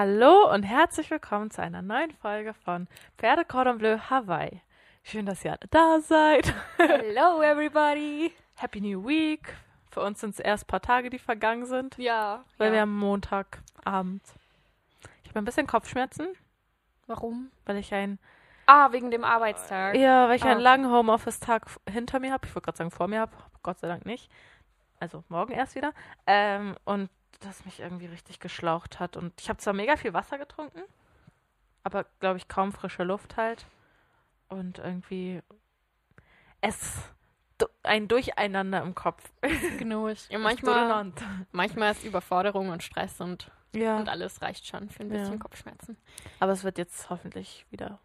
Hallo und herzlich willkommen zu einer neuen Folge von Pferde Cordon Bleu Hawaii. Schön, dass ihr alle da seid. Hello everybody. Happy New Week. Für uns sind es erst ein paar Tage, die vergangen sind, Ja. weil ja. wir am Montagabend. Ich habe ein bisschen Kopfschmerzen, Warum? weil ich ein Ah, wegen dem Arbeitstag. ja, weil ich einen Ah. langen Homeoffice-Tag hinter mir habe. Ich wollte gerade sagen vor mir habe, Gott sei Dank nicht. Also morgen erst wieder. Ähm, und das mich irgendwie richtig geschlaucht hat. Und ich habe zwar mega viel Wasser getrunken, aber glaube ich kaum frische Luft halt. Und irgendwie es ein Durcheinander im Kopf. Genug. Ja, Manchmal. manchmal, manchmal ist Überforderung und Stress und, Ja. und alles reicht schon für ein Ja. bisschen Kopfschmerzen. Aber es wird jetzt hoffentlich wieder.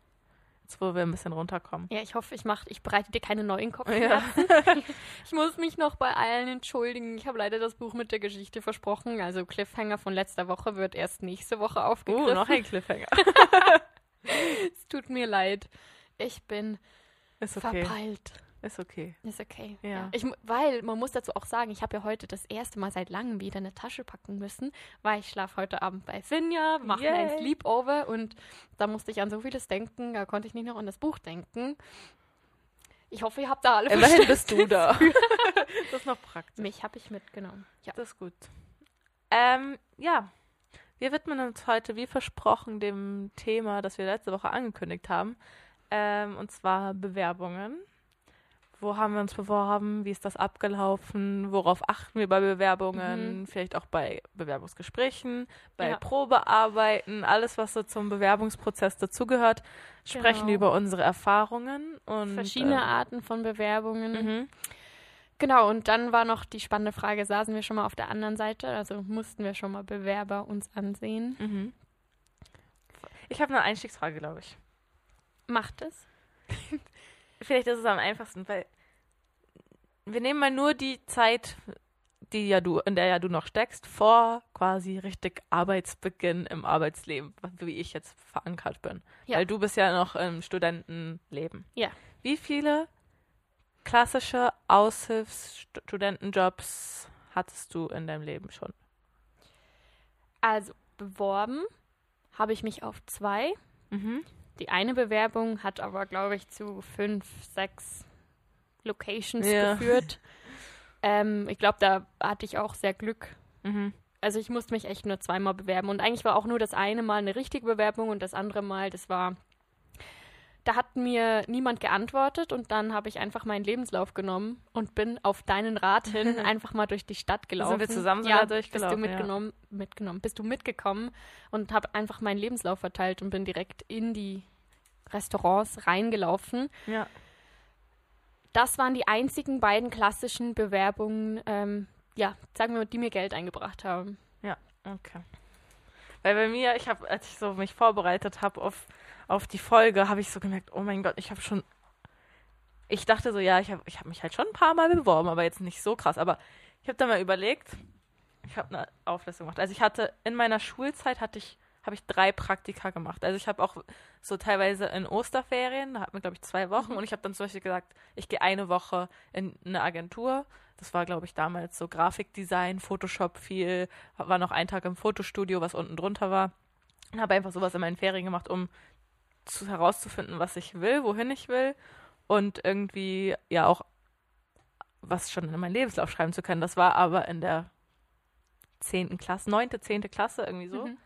Jetzt, wo wir ein bisschen runterkommen. Ja, ich hoffe, ich, mach, ich bereite dir keine neuen Ja. Kopfschmerzen. Ich muss mich noch bei allen entschuldigen. Ich habe leider das Buch mit der Geschichte versprochen. Also Cliffhanger von letzter Woche wird erst nächste Woche aufgegriffen. Uh, noch ein Cliffhanger. Es tut mir leid. Ich bin Ist okay. verpeilt. Ist okay. Ist okay. Ja. Ich, mu- weil man muss dazu auch sagen, ich habe ja heute das erste Mal seit langem wieder eine Tasche packen müssen, weil ich schlafe heute Abend bei Finja, mache ein. Sleepover und da musste ich an so vieles denken, da konnte ich nicht noch an das Buch denken. Ich hoffe, ihr habt da alle Immerhin bist du da. das ist noch praktisch. Mich habe ich mitgenommen. Ja. Das ist gut. Ähm, ja. Wir widmen uns heute, wie versprochen, dem Thema, das wir letzte Woche angekündigt haben. Ähm, und zwar Bewerbungen. Wo haben wir uns beworben? Wie ist das abgelaufen? Worauf achten wir bei Bewerbungen? Vielleicht auch bei Bewerbungsgesprächen, bei Ja. Probearbeiten, alles, was so zum Bewerbungsprozess dazugehört. Sprechen Genau. über unsere Erfahrungen und Verschiedene äh, Arten von Bewerbungen. mhm. Genau, und dann war noch die spannende Frage, saßen wir schon mal auf der anderen Seite, also mussten wir schon mal Bewerber uns ansehen. Mhm. Ich habe eine Einstiegsfrage, glaube ich. Macht es? Vielleicht ist es am einfachsten, weil wir nehmen mal nur die Zeit, die ja du, in der ja du noch steckst, vor quasi richtig Arbeitsbeginn im Arbeitsleben, wie ich jetzt verankert bin. Ja. Weil du bist ja noch im Studentenleben. Ja. Wie viele klassische Aushilfsstudentenjobs hattest du in deinem Leben schon? Also beworben habe ich mich auf zwei. Mhm. Die eine Bewerbung hat aber, glaube ich, zu fünf, sechs Locations Ja. geführt. Ähm, ich glaube, da hatte ich auch sehr Glück. Mhm. Also ich musste mich echt nur zweimal bewerben. Und eigentlich war auch nur das eine Mal eine richtige Bewerbung und das andere Mal, das war, da hat mir niemand geantwortet und dann habe ich einfach meinen Lebenslauf genommen und bin auf deinen Rat hin einfach mal durch die Stadt gelaufen. Sind wir zusammen ja, sogar bist du durchgelaufen, ja. mitgenommen, mitgenommen, bist du mitgekommen und habe einfach meinen Lebenslauf verteilt und bin direkt in die Restaurants reingelaufen. Ja. Das waren die einzigen beiden klassischen Bewerbungen, ähm, ja, sagen wir mal, die mir Geld eingebracht haben. Okay. Weil bei mir, ich habe, als ich so mich vorbereitet habe auf, auf die Folge, habe ich so gemerkt, oh mein Gott, ich habe schon. Ich dachte so, ja, ich habe ich hab mich halt schon ein paar Mal beworben, aber jetzt nicht so krass. Aber ich habe dann mal überlegt, ich habe eine Auflistung gemacht. Also ich hatte in meiner Schulzeit hatte ich, habe ich drei Praktika gemacht. Also ich habe auch so teilweise in Osterferien, da hatten wir, glaube ich, zwei Wochen und ich habe dann zum Beispiel gesagt, ich gehe eine Woche in eine Agentur. Das war, glaube ich, damals so Grafikdesign, Photoshop viel, war noch ein Tag im Fotostudio, was unten drunter war. Und habe einfach sowas in meinen Ferien gemacht, um zu, herauszufinden, was ich will, wohin ich will und irgendwie ja auch was schon in meinen Lebenslauf schreiben zu können. Das war aber in der zehnten Klasse, neunte, zehnte Klasse, irgendwie so. Mhm.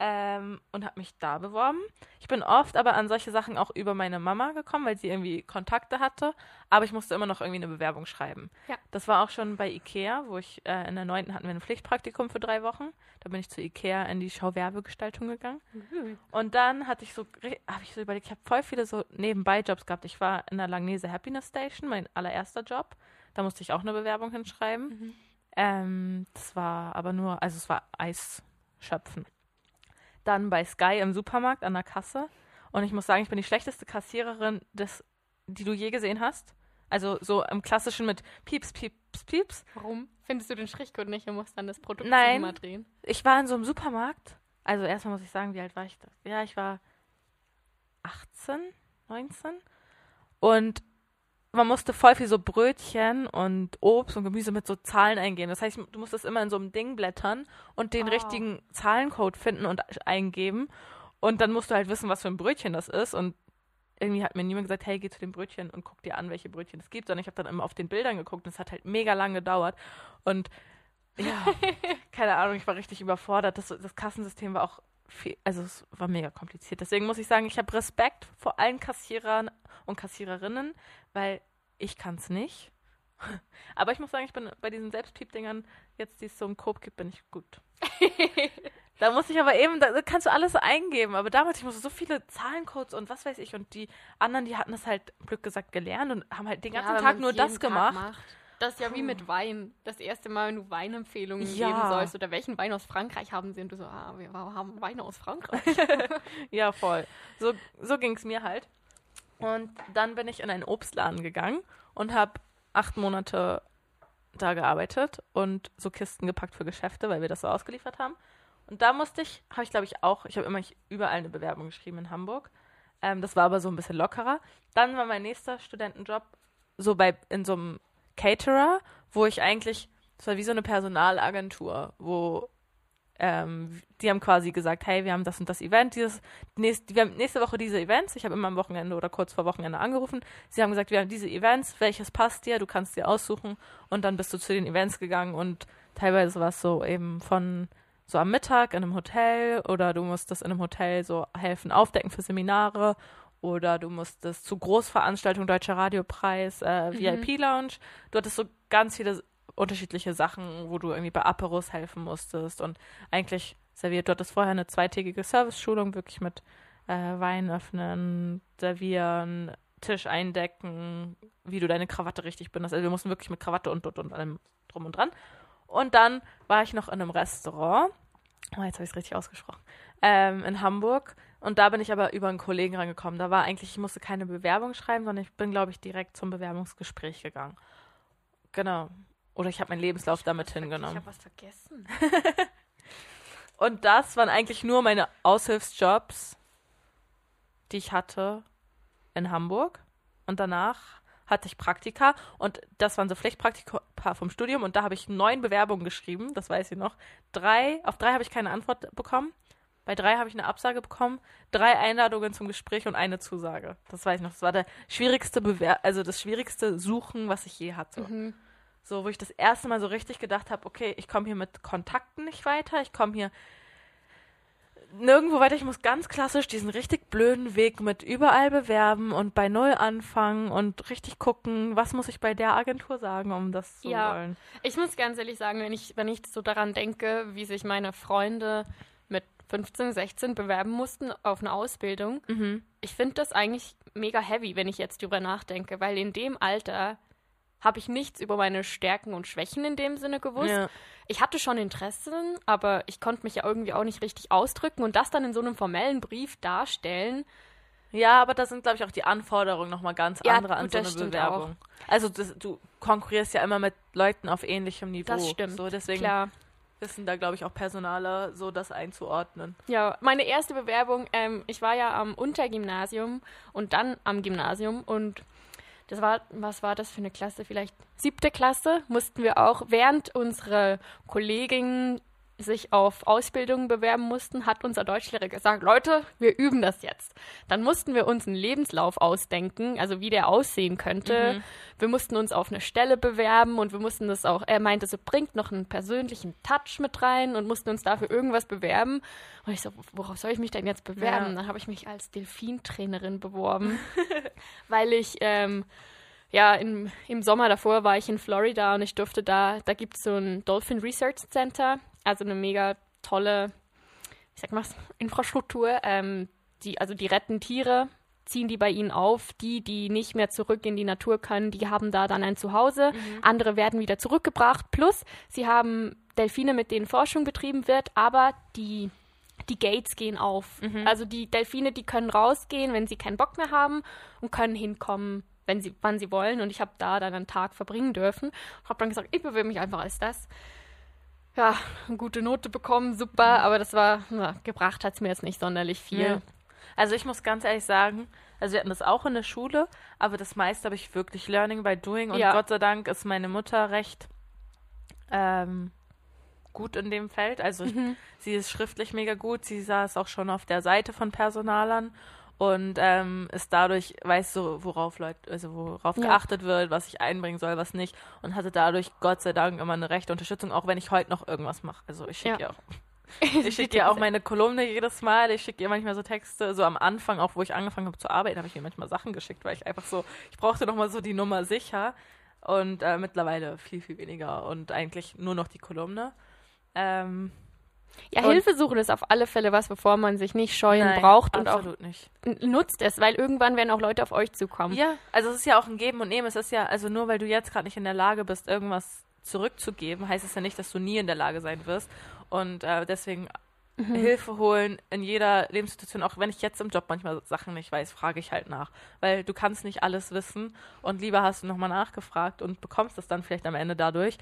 Ähm, und habe mich da beworben. Ich bin oft aber an solche Sachen auch über meine Mama gekommen, weil sie irgendwie Kontakte hatte. Aber ich musste immer noch irgendwie eine Bewerbung schreiben. Ja. Das war auch schon bei Ikea, wo ich äh, in der neunten hatten wir ein Pflichtpraktikum für drei Wochen. Da bin ich zu Ikea in die Schauwerbegestaltung gegangen. Mhm. Und dann hatte ich so, habe ich so überlegt, ich habe voll viele so Nebenbei-Jobs gehabt. Ich war in der Langnese Happiness Station, mein allererster Job. Da musste ich auch eine Bewerbung hinschreiben. Mhm. Ähm, das war aber nur, also es war Eis schöpfen. Dann bei Sky im Supermarkt an der Kasse. Und ich muss sagen, ich bin die schlechteste Kassiererin, des, die du je gesehen hast. Also so im klassischen mit Pieps, Pieps, Pieps. Warum? Findest du den Strichcode nicht und musst dann das Produkt Nein. immer drehen? Ich war in so einem Supermarkt. Also erstmal muss ich sagen, wie alt war ich da? Ja, ich war 18, 19. Und man musste voll viel so Brötchen und Obst und Gemüse mit so Zahlen eingeben. Das heißt, du musstest immer in so einem Ding blättern und den Oh. richtigen Zahlencode finden und eingeben. Und dann musst du halt wissen, was für ein Brötchen das ist. Und irgendwie hat mir niemand gesagt, hey, geh zu dem Brötchen und guck dir an, welche Brötchen es gibt. Sondern ich habe dann immer auf den Bildern geguckt und es hat halt mega lang gedauert. Und ja, keine Ahnung, ich war richtig überfordert. Das, das Kassensystem war auch viel, also es war mega kompliziert. Deswegen muss ich sagen, ich habe Respekt vor allen Kassierern und Kassiererinnen, weil ich kann es nicht. Aber ich muss sagen, ich bin bei diesen Selbstpiep-Dingern, jetzt die es so im Coop gibt, bin ich gut. da muss ich aber eben, da kannst du alles eingeben. Aber damals, ich musste so viele Zahlencodes und was weiß ich. Und die anderen, die hatten das halt, Glück gesagt, gelernt und haben halt den ganzen wenn Tag nur das Tag gemacht. macht. Das ist ja wie mit Wein. Das erste Mal, wenn du Weinempfehlungen Ja. geben sollst oder welchen Wein aus Frankreich haben sie und du so, ah, wir haben Weine aus Frankreich. Ja, voll. So, so ging es mir halt. Und dann bin ich in einen Obstladen gegangen und habe acht Monate da gearbeitet und so Kisten gepackt für Geschäfte, weil wir das so ausgeliefert haben. Und da musste ich, habe ich glaube ich auch, ich habe immer überall eine Bewerbung geschrieben in Hamburg. Ähm, das war aber so ein bisschen lockerer. Dann war mein nächster Studentenjob so bei in so einem Caterer, wo ich eigentlich, das war wie so eine Personalagentur, wo ähm, die haben quasi gesagt, hey, wir haben das und das Event, dieses nächst, wir haben nächste Woche diese Events. Ich habe immer am Wochenende oder kurz vor Wochenende angerufen. Sie haben gesagt, wir haben diese Events, welches passt dir? Du kannst dir aussuchen und dann bist du zu den Events gegangen und teilweise war es so eben von so am Mittag in einem Hotel oder du musstest in einem Hotel so helfen, aufdecken für Seminare oder du musstest zu Großveranstaltungen Deutscher Radiopreis, äh, VIP-Lounge. Du hattest so ganz viele unterschiedliche Sachen, wo du irgendwie bei Aperos helfen musstest und eigentlich serviert. Du hattest vorher eine zweitägige Service-Schulung, wirklich mit äh, Wein öffnen, servieren, Tisch eindecken, wie du deine Krawatte richtig bindest. Also wir mussten wirklich mit Krawatte und, und, und allem drum und dran. Und dann war ich noch in einem Restaurant. Oh, jetzt habe ich es richtig ausgesprochen. Ähm, in Hamburg. Und da bin ich aber über einen Kollegen rangekommen. Da war eigentlich, ich musste keine Bewerbung schreiben, sondern ich bin, glaube ich, direkt zum Bewerbungsgespräch gegangen. Genau. Oder ich habe meinen Lebenslauf damit Ich hingenommen. habe was vergessen. Und das waren eigentlich nur meine Aushilfsjobs, die ich hatte in Hamburg. Und danach hatte ich Praktika und das waren so Pflichtpraktika vom Studium und da habe ich neun Bewerbungen geschrieben, das weiß ich noch. Drei, auf drei habe ich keine Antwort bekommen. Bei drei habe ich eine Absage bekommen, drei Einladungen zum Gespräch und eine Zusage. Das weiß ich noch. Das war der schwierigste Bewer also das schwierigste Suchen, was ich je hatte. Mhm. So, wo ich das erste Mal so richtig gedacht habe, okay, ich komme hier mit Kontakten nicht weiter, ich komme hier nirgendwo weiter, ich muss ganz klassisch diesen richtig blöden Weg mit überall bewerben und bei Null anfangen und richtig gucken, was muss ich bei der Agentur sagen, um das zu Ja. wollen. Ich muss ganz ehrlich sagen, wenn ich, wenn ich so daran denke, wie sich meine Freunde 15, 16 bewerben mussten auf eine Ausbildung, Mhm. ich finde das eigentlich mega heavy, wenn ich jetzt drüber nachdenke, weil in dem Alter habe ich nichts über meine Stärken und Schwächen in dem Sinne gewusst. Ja. Ich hatte schon Interessen, aber ich konnte mich ja irgendwie auch nicht richtig ausdrücken und das dann in so einem formellen Brief darstellen. ja, aber da sind, glaube ich, auch die Anforderungen nochmal ganz Ja, andere an so eine Bewerbung. Also das, du konkurrierst ja immer mit Leuten auf ähnlichem Niveau. Das stimmt. So, deswegen Klar. Wissen da, glaube ich, auch Personale so das einzuordnen. Ja, meine erste Bewerbung, ähm, ich war ja am Untergymnasium und dann am Gymnasium und das war, was war das für eine Klasse? Vielleicht siebte Klasse, mussten wir auch, während unsere Kolleginnen sich auf Ausbildungen bewerben mussten, hat unser Deutschlehrer gesagt, Leute, wir üben das jetzt. Dann mussten wir uns einen Lebenslauf ausdenken, also wie der aussehen könnte. Mhm. Wir mussten uns auf eine Stelle bewerben und wir mussten das auch, er meinte, so bringt noch einen persönlichen Touch mit rein und mussten uns dafür irgendwas bewerben. Und ich so, worauf soll ich mich denn jetzt bewerben? Ja. Dann habe ich mich als Delfintrainerin beworben, weil ich, ähm, ja, im, im Sommer davor war ich in Florida und ich durfte da, da gibt es so ein Dolphin Research Center, also eine mega tolle, ich sag mal, Infrastruktur. Ähm, die, also die retten Tiere, ziehen die bei ihnen auf. Die, die nicht mehr zurück in die Natur können, die haben da dann ein Zuhause. Andere werden wieder zurückgebracht. Plus, sie haben Delfine, mit denen Forschung betrieben wird, aber die, die Gates gehen auf. Also die Delfine, die können rausgehen, wenn sie keinen Bock mehr haben und können hinkommen, wenn sie, wann sie wollen. Und ich habe da dann einen Tag verbringen dürfen. Habe dann gesagt, ich bewirbe mich einfach als das. Ja, eine gute Note bekommen, super, aber das war, na, gebracht hat es mir jetzt nicht sonderlich viel. Ja. Also ich muss ganz ehrlich sagen, Also wir hatten das auch in der Schule, aber das meiste habe ich wirklich Learning by Doing und Ja. Gott sei Dank ist meine Mutter recht ähm, gut in dem Feld. Also ich, Mhm. sie ist schriftlich mega gut, sie saß auch schon auf der Seite von Personalern und ähm, ist dadurch, weiß so, worauf Leute, also worauf Ja. geachtet wird, was ich einbringen soll, was nicht und hatte dadurch Gott sei Dank immer eine rechte Unterstützung, auch wenn ich heute noch irgendwas mache. Also ich schicke Ja. ihr auch ich schicke ihr auch meine Kolumne jedes Mal. Ich schicke ihr manchmal so Texte. So am Anfang, auch wo ich angefangen habe zu arbeiten, habe ich ihr manchmal Sachen geschickt, weil ich einfach so, ich brauchte nochmal so die Nummer sicher. Und äh, mittlerweile viel, viel weniger. Und eigentlich nur noch die Kolumne. Ähm, Ja, Und- Hilfe suchen ist auf alle Fälle was, bevor man sich nicht scheuen nein, braucht und auch absolut nicht. nutzt es, weil irgendwann werden auch Leute auf euch zukommen. Ja, also es ist ja auch ein Geben und Nehmen. Es ist ja, also nur weil du jetzt gerade nicht in der Lage bist, irgendwas zurückzugeben, heißt es ja nicht, dass du nie in der Lage sein wirst. Und äh, deswegen Mhm. Hilfe holen in jeder Lebenssituation, auch wenn ich jetzt im Job manchmal Sachen nicht weiß, frage ich halt nach. Weil du kannst nicht alles wissen und lieber hast du nochmal nachgefragt und bekommst es dann vielleicht am Ende dadurch,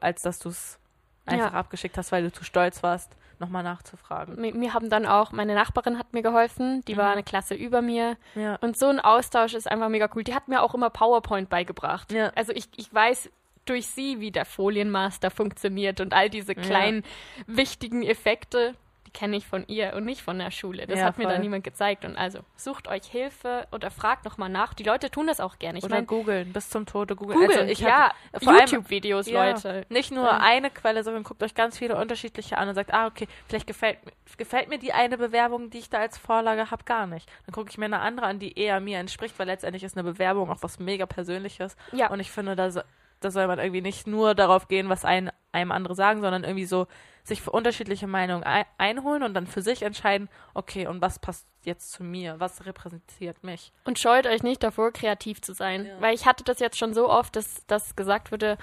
als dass du es einfach Ja. abgeschickt hast, weil du zu stolz warst, nochmal nachzufragen. Mir, mir haben dann auch, meine Nachbarin hat mir geholfen, die war Mhm. eine Klasse über mir. Ja. Und so ein Austausch ist einfach mega cool. Die hat mir auch immer PowerPoint beigebracht. Ja. Also ich, ich weiß durch sie, wie der Folienmaster funktioniert und all diese kleinen wichtigen Effekte, die kenne ich von ihr und nicht von der Schule. Das Ja, hat mir voll. dann niemand gezeigt. Und also sucht euch Hilfe oder fragt nochmal nach. Die Leute tun das auch gerne. Ich Oder googeln, bis zum Tode googeln. Google, Also ich ja, YouTube-Videos, Ja, Leute. Nicht nur Ähm. eine Quelle, sondern guckt euch ganz viele unterschiedliche an und sagt, ah, okay, vielleicht gefällt, mir- gefällt mir die eine Bewerbung, die ich da als Vorlage habe, gar nicht. Dann gucke ich mir eine andere an, die eher mir entspricht, weil letztendlich ist eine Bewerbung auch was mega Persönliches. Ja. Und ich finde, da, da soll man irgendwie nicht nur darauf gehen, was ein, einem andere sagen, sondern irgendwie so sich für unterschiedliche Meinungen ein, einholen und dann für sich entscheiden, okay, und was passt jetzt zu mir? Was repräsentiert mich? Und scheut euch nicht davor, kreativ zu sein. Ja. Weil ich hatte das jetzt schon so oft, dass, dass gesagt wurde,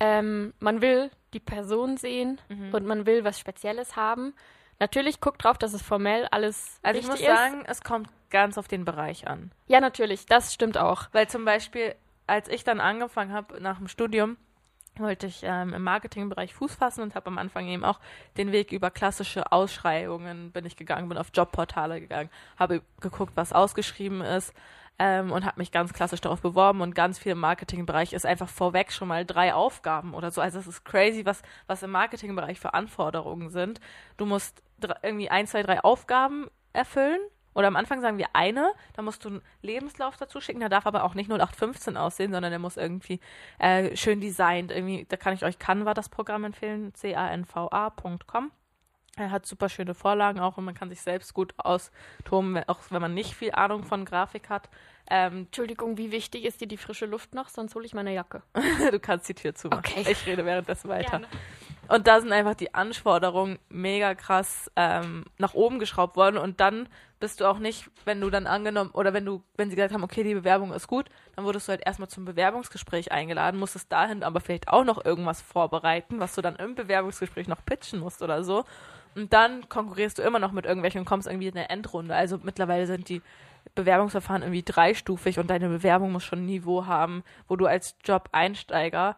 ähm, man will die Person sehen Mhm. und man will was Spezielles haben. Natürlich guckt drauf, dass es formell alles Also ich muss ist. sagen, es kommt ganz auf den Bereich an. ja, natürlich, das stimmt auch. Weil zum Beispiel, als ich dann angefangen habe nach dem Studium, wollte ich ähm, im Marketingbereich Fuß fassen und habe am Anfang eben auch den Weg über klassische Ausschreibungen bin ich gegangen, bin auf Jobportale gegangen, habe geguckt, was ausgeschrieben ist ähm, und habe mich ganz klassisch darauf beworben und ganz viel im Marketingbereich ist einfach vorweg schon mal drei Aufgaben oder so. Also es ist crazy, was, was im Marketingbereich für Anforderungen sind. Du musst irgendwie ein, zwei, drei Aufgaben erfüllen. Oder am Anfang sagen wir eine, da musst du einen Lebenslauf dazu schicken, der darf aber auch nicht 0815 aussehen, sondern der muss irgendwie äh, schön designt. Irgendwie, da kann ich euch Canva das Programm empfehlen, canva.com. Er hat super schöne Vorlagen auch und man kann sich selbst gut austoben, auch wenn man nicht viel Ahnung von Grafik hat. Ähm, Entschuldigung, wie wichtig ist dir die frische Luft noch? Sonst hole ich meine Jacke. du kannst die Tür zumachen. Okay. Ich rede währenddessen weiter. Gerne. Und da sind einfach die Anforderungen mega krass ähm, nach oben geschraubt worden. Und dann bist du auch nicht, wenn du dann angenommen, oder wenn du, wenn sie gesagt haben, okay, die Bewerbung ist gut, dann wurdest du halt erstmal zum Bewerbungsgespräch eingeladen, musstest dahin aber vielleicht auch noch irgendwas vorbereiten, was du dann im Bewerbungsgespräch noch pitchen musst oder so. Und dann konkurrierst du immer noch mit irgendwelchen und kommst irgendwie in eine Endrunde. Also mittlerweile sind die Bewerbungsverfahren irgendwie dreistufig und deine Bewerbung muss schon ein Niveau haben, wo du als Job-Einsteiger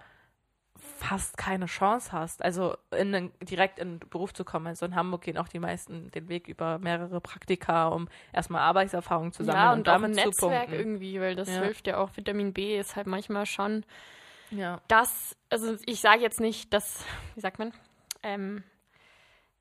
fast keine Chance hast, also in den, direkt in den Beruf zu kommen. Also in Hamburg gehen auch die meisten den Weg über mehrere Praktika, um erstmal Arbeitserfahrung zu sammeln Ja, und, und auch ein damit zu Netzwerk punkten. irgendwie, weil das Ja. hilft ja auch. Vitamin B ist halt manchmal schon Ja. das, also ich sage jetzt nicht das, wie sagt man, ähm,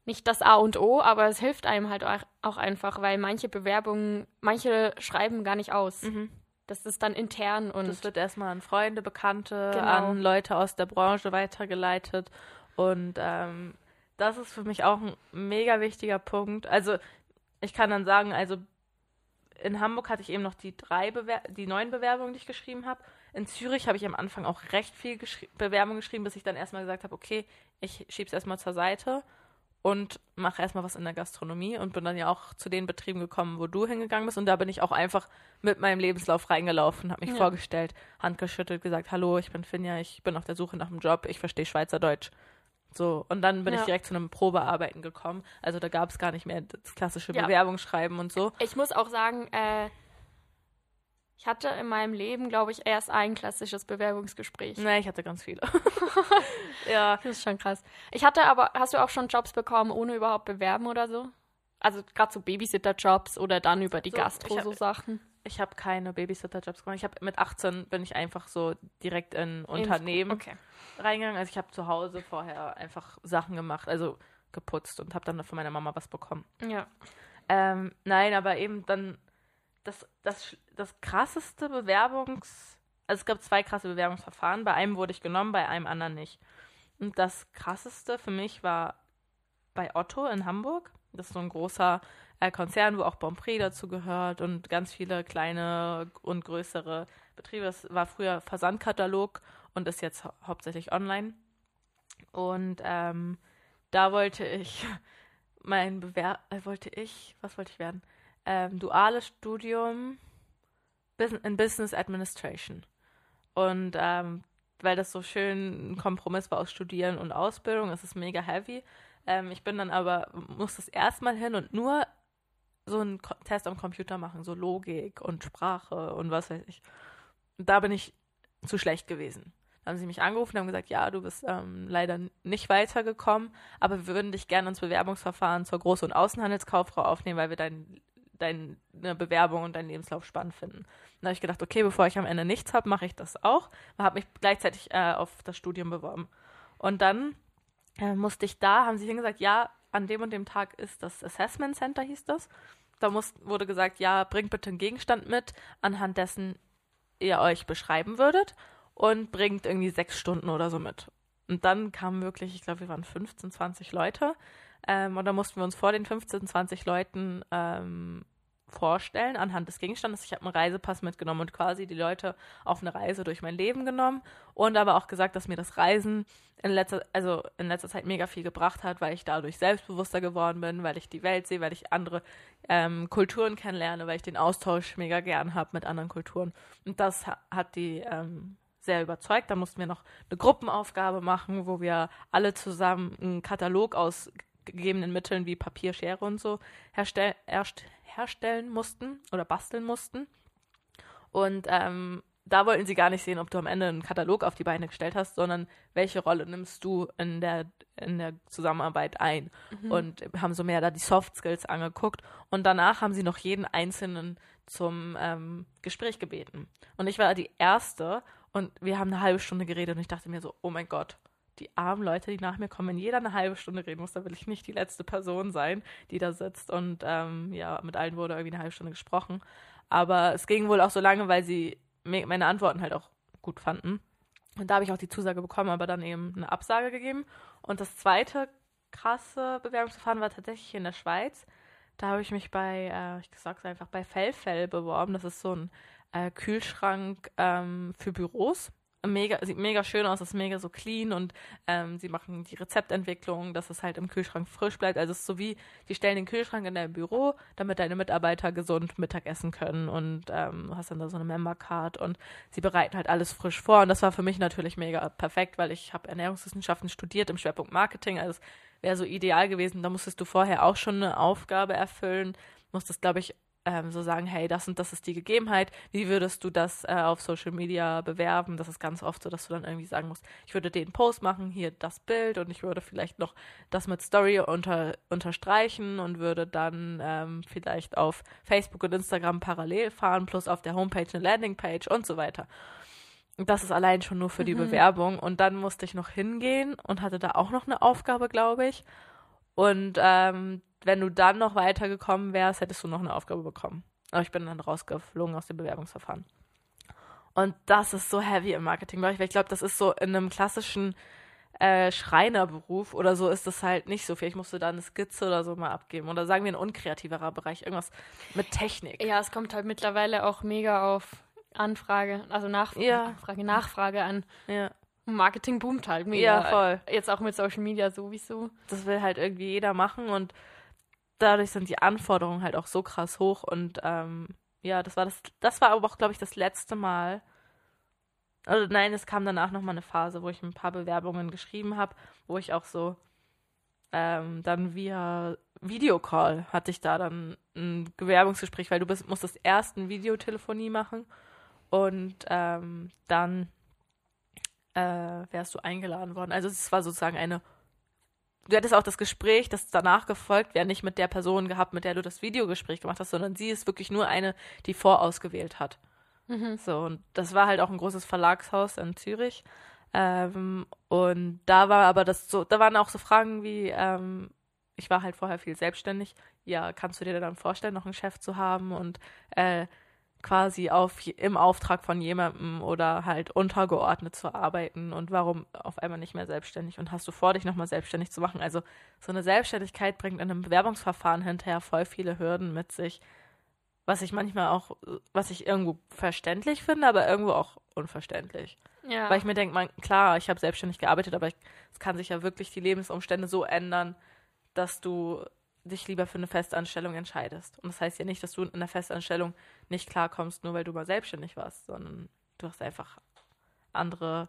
nicht das A und O, aber es hilft einem halt auch- auch einfach, weil manche Bewerbungen, manche schreiben gar nicht aus. Mhm. Das ist dann intern und Das wird erstmal an Freunde, Bekannte, Genau. an Leute aus der Branche weitergeleitet. Und ähm, das ist für mich auch ein mega wichtiger Punkt. Also ich kann dann sagen, also in Hamburg hatte ich eben noch die drei Bewer die neun Bewerbungen, die ich geschrieben habe. In Zürich habe ich am Anfang auch recht viel geschri Bewerbungen geschrieben, bis ich dann erstmal gesagt habe, okay, ich schiebe es erstmal zur Seite und mache erstmal was in der Gastronomie und bin dann ja auch zu den Betrieben gekommen, wo du hingegangen bist. Und da bin ich auch einfach mit meinem Lebenslauf reingelaufen, habe mich Ja. vorgestellt, Hand geschüttelt, gesagt, hallo, ich bin Finja, ich bin auf der Suche nach einem Job, ich verstehe Schweizerdeutsch. So, und dann bin ich Ja. direkt zu einem Probearbeiten gekommen. Also da gab es gar nicht mehr das klassische Ja. Bewerbungsschreiben und so. ich muss auch sagen, äh, ich hatte in meinem Leben, glaube ich, erst ein klassisches Bewerbungsgespräch. Nee, ich hatte ganz viele. ja. Das ist schon krass. Ich hatte aber, hast du auch schon Jobs bekommen, ohne überhaupt bewerben oder so? Also gerade so Babysitter-Jobs oder dann über die So, Gastro ich hab- so Sachen. ich habe keine Babysitter-Jobs gemacht. Ich habe mit 18 bin ich einfach so direkt in Unternehmen Okay. reingegangen. Also ich habe zu Hause vorher einfach Sachen gemacht, also geputzt und habe dann von meiner Mama was bekommen. Ja. Ähm, nein, aber eben dann das, das, das krasseste Bewerbungs... Also es gab zwei krasse Bewerbungsverfahren. Bei einem wurde ich genommen, bei einem anderen nicht. Und das krasseste für mich war bei Otto in Hamburg. Das ist so ein großer äh, Konzern, wo auch Bonprix dazu gehört und ganz viele kleine und größere Betriebe. Das war früher Versandkatalog und ist jetzt hau hauptsächlich online. Und ähm, da wollte ich mein Bewerb, äh, wollte ich, was wollte ich werden? Ähm, duales Studium in Business Administration. Und ähm, weil das so schön ein Kompromiss war aus Studieren und Ausbildung, es ist mega heavy. Ähm, ich bin dann aber, musste es erstmal hin und nur so einen Ko Test am Computer machen, so Logik und Sprache und was weiß ich. Da bin ich zu schlecht gewesen. Dann haben sie mich angerufen und haben gesagt, ja, du bist ähm, leider nicht weitergekommen, aber wir würden dich gerne ins Bewerbungsverfahren zur Groß- und Außenhandelskauffrau aufnehmen, weil wir dein, deine Bewerbung und deinen Lebenslauf spannend finden. Dann habe ich gedacht, okay, bevor ich am Ende nichts habe, mache ich das auch. Habe mich gleichzeitig äh, auf das Studium beworben. Und dann äh, musste ich da, haben sie hingesagt, ja, an dem und dem Tag ist das Assessment Center, hieß das. Da muss, wurde gesagt, ja, bringt bitte einen Gegenstand mit, anhand dessen ihr euch beschreiben würdet und bringt irgendwie sechs Stunden oder so mit. Und dann kamen wirklich, ich glaube, wir waren 15, 20 Leute. Ähm, und da mussten wir uns vor den 15, 20 Leuten ähm, vorstellen anhand des Gegenstandes. Ich habe einen Reisepass mitgenommen und quasi die Leute auf eine Reise durch mein Leben genommen und aber auch gesagt, dass mir das Reisen in letzter, also in letzter Zeit mega viel gebracht hat, weil ich dadurch selbstbewusster geworden bin, weil ich die Welt sehe, weil ich andere ähm, Kulturen kennenlerne, weil ich den Austausch mega gern habe mit anderen Kulturen. Und das ha hat die ähm, sehr überzeugt. Da mussten wir noch eine Gruppenaufgabe machen, wo wir alle zusammen einen Katalog aus gegebenen Mitteln wie Papier, Schere und so herstell erst herstellen mussten oder basteln mussten. Und ähm, da wollten sie gar nicht sehen, ob du am Ende einen Katalog auf die Beine gestellt hast, sondern welche Rolle nimmst du in der, in der Zusammenarbeit ein. Mhm. Und haben so mehr da die Soft Skills angeguckt. Und danach haben sie noch jeden Einzelnen zum ähm, Gespräch gebeten. Und ich war die Erste und wir haben eine halbe Stunde geredet und ich dachte mir so, oh mein Gott, die armen Leute, die nach mir kommen, wenn jeder eine halbe Stunde reden muss, da will ich nicht die letzte Person sein, die da sitzt. Und ähm, ja, mit allen wurde irgendwie eine halbe Stunde gesprochen. Aber es ging wohl auch so lange, weil sie me- meine Antworten halt auch gut fanden. Und da habe ich auch die Zusage bekommen, aber dann eben eine Absage gegeben. Und das zweite krasse Bewerbungsverfahren war tatsächlich in der Schweiz. Da habe ich mich bei, äh, ich sag's einfach, bei Fellfell beworben. Das ist so ein äh, Kühlschrank ähm, für Büros. Mega, sieht mega schön aus, ist mega so clean und ähm, sie machen die Rezeptentwicklung, dass es halt im Kühlschrank frisch bleibt. Also es ist so wie, die stellen den Kühlschrank in dein Büro, damit deine Mitarbeiter gesund Mittag essen können und ähm, hast dann da so eine Member-Card und sie bereiten halt alles frisch vor und das war für mich natürlich mega perfekt, weil ich habe Ernährungswissenschaften studiert im Schwerpunkt Marketing, also es wäre so ideal gewesen, da musstest du vorher auch schon eine Aufgabe erfüllen, musstest, glaube ich, ähm, so sagen, hey, das und das ist die Gegebenheit, wie würdest du das äh, auf Social Media bewerben? Das ist ganz oft so, dass du dann irgendwie sagen musst, ich würde den Post machen, hier das Bild und ich würde vielleicht noch das mit Story unter, unterstreichen und würde dann ähm, vielleicht auf Facebook und Instagram parallel fahren, plus auf der Homepage eine Landingpage und so weiter. Das ist allein schon nur für die Mhm. Bewerbung. Und dann musste ich noch hingehen und hatte da auch noch eine Aufgabe, glaube ich. Und ähm, wenn du dann noch weitergekommen wärst, hättest du noch eine Aufgabe bekommen. Aber ich bin dann rausgeflogen aus dem Bewerbungsverfahren. Und das ist so heavy im Marketingbereich, weil ich glaube, das ist so in einem klassischen äh, Schreinerberuf oder so ist das halt nicht so viel. Ich musste da eine Skizze oder so mal abgeben. Oder sagen wir ein unkreativerer Bereich, irgendwas mit Technik. Ja, es kommt halt mittlerweile auch mega auf Anfrage, also Nach Ja. Nachfrage an. Ja, Marketing boomt halt mega. ja voll. Jetzt auch mit Social Media sowieso. das will halt irgendwie jeder machen und dadurch sind die Anforderungen halt auch so krass hoch und ähm, ja, das war das, das war aber auch, glaube ich, das letzte Mal. Also nein, es kam danach nochmal eine Phase, wo ich ein paar Bewerbungen geschrieben habe, wo ich auch so ähm, dann via Videocall hatte ich da dann ein Bewerbungsgespräch, weil du bist, musstest erst eine Videotelefonie machen und ähm, dann äh, wärst du eingeladen worden. Also es war sozusagen eine du hättest auch das Gespräch, das danach gefolgt wäre, nicht mit der Person gehabt, mit der du das Videogespräch gemacht hast, sondern sie ist wirklich nur eine, die vorausgewählt hat. Mhm. So, und das war halt auch ein großes Verlagshaus in Zürich. Ähm, und da war aber das so, da waren auch so Fragen wie, ähm, ich war halt vorher viel selbstständig. Ja, kannst du dir dann vorstellen, noch einen Chef zu haben und äh, quasi auf, im Auftrag von jemandem oder halt untergeordnet zu arbeiten und warum auf einmal nicht mehr selbstständig und hast du vor, dich nochmal selbstständig zu machen? Also so eine Selbstständigkeit bringt in einem Bewerbungsverfahren hinterher voll viele Hürden mit sich, was ich manchmal auch, was ich irgendwo verständlich finde, aber irgendwo auch unverständlich. Ja. Weil ich mir denke, klar, ich habe selbstständig gearbeitet, aber es kann sich ja wirklich die Lebensumstände so ändern, dass du dich lieber für eine Festanstellung entscheidest. Und das heißt ja nicht, dass du in einer Festanstellung nicht klarkommst, nur weil du mal selbstständig warst, sondern du hast einfach andere,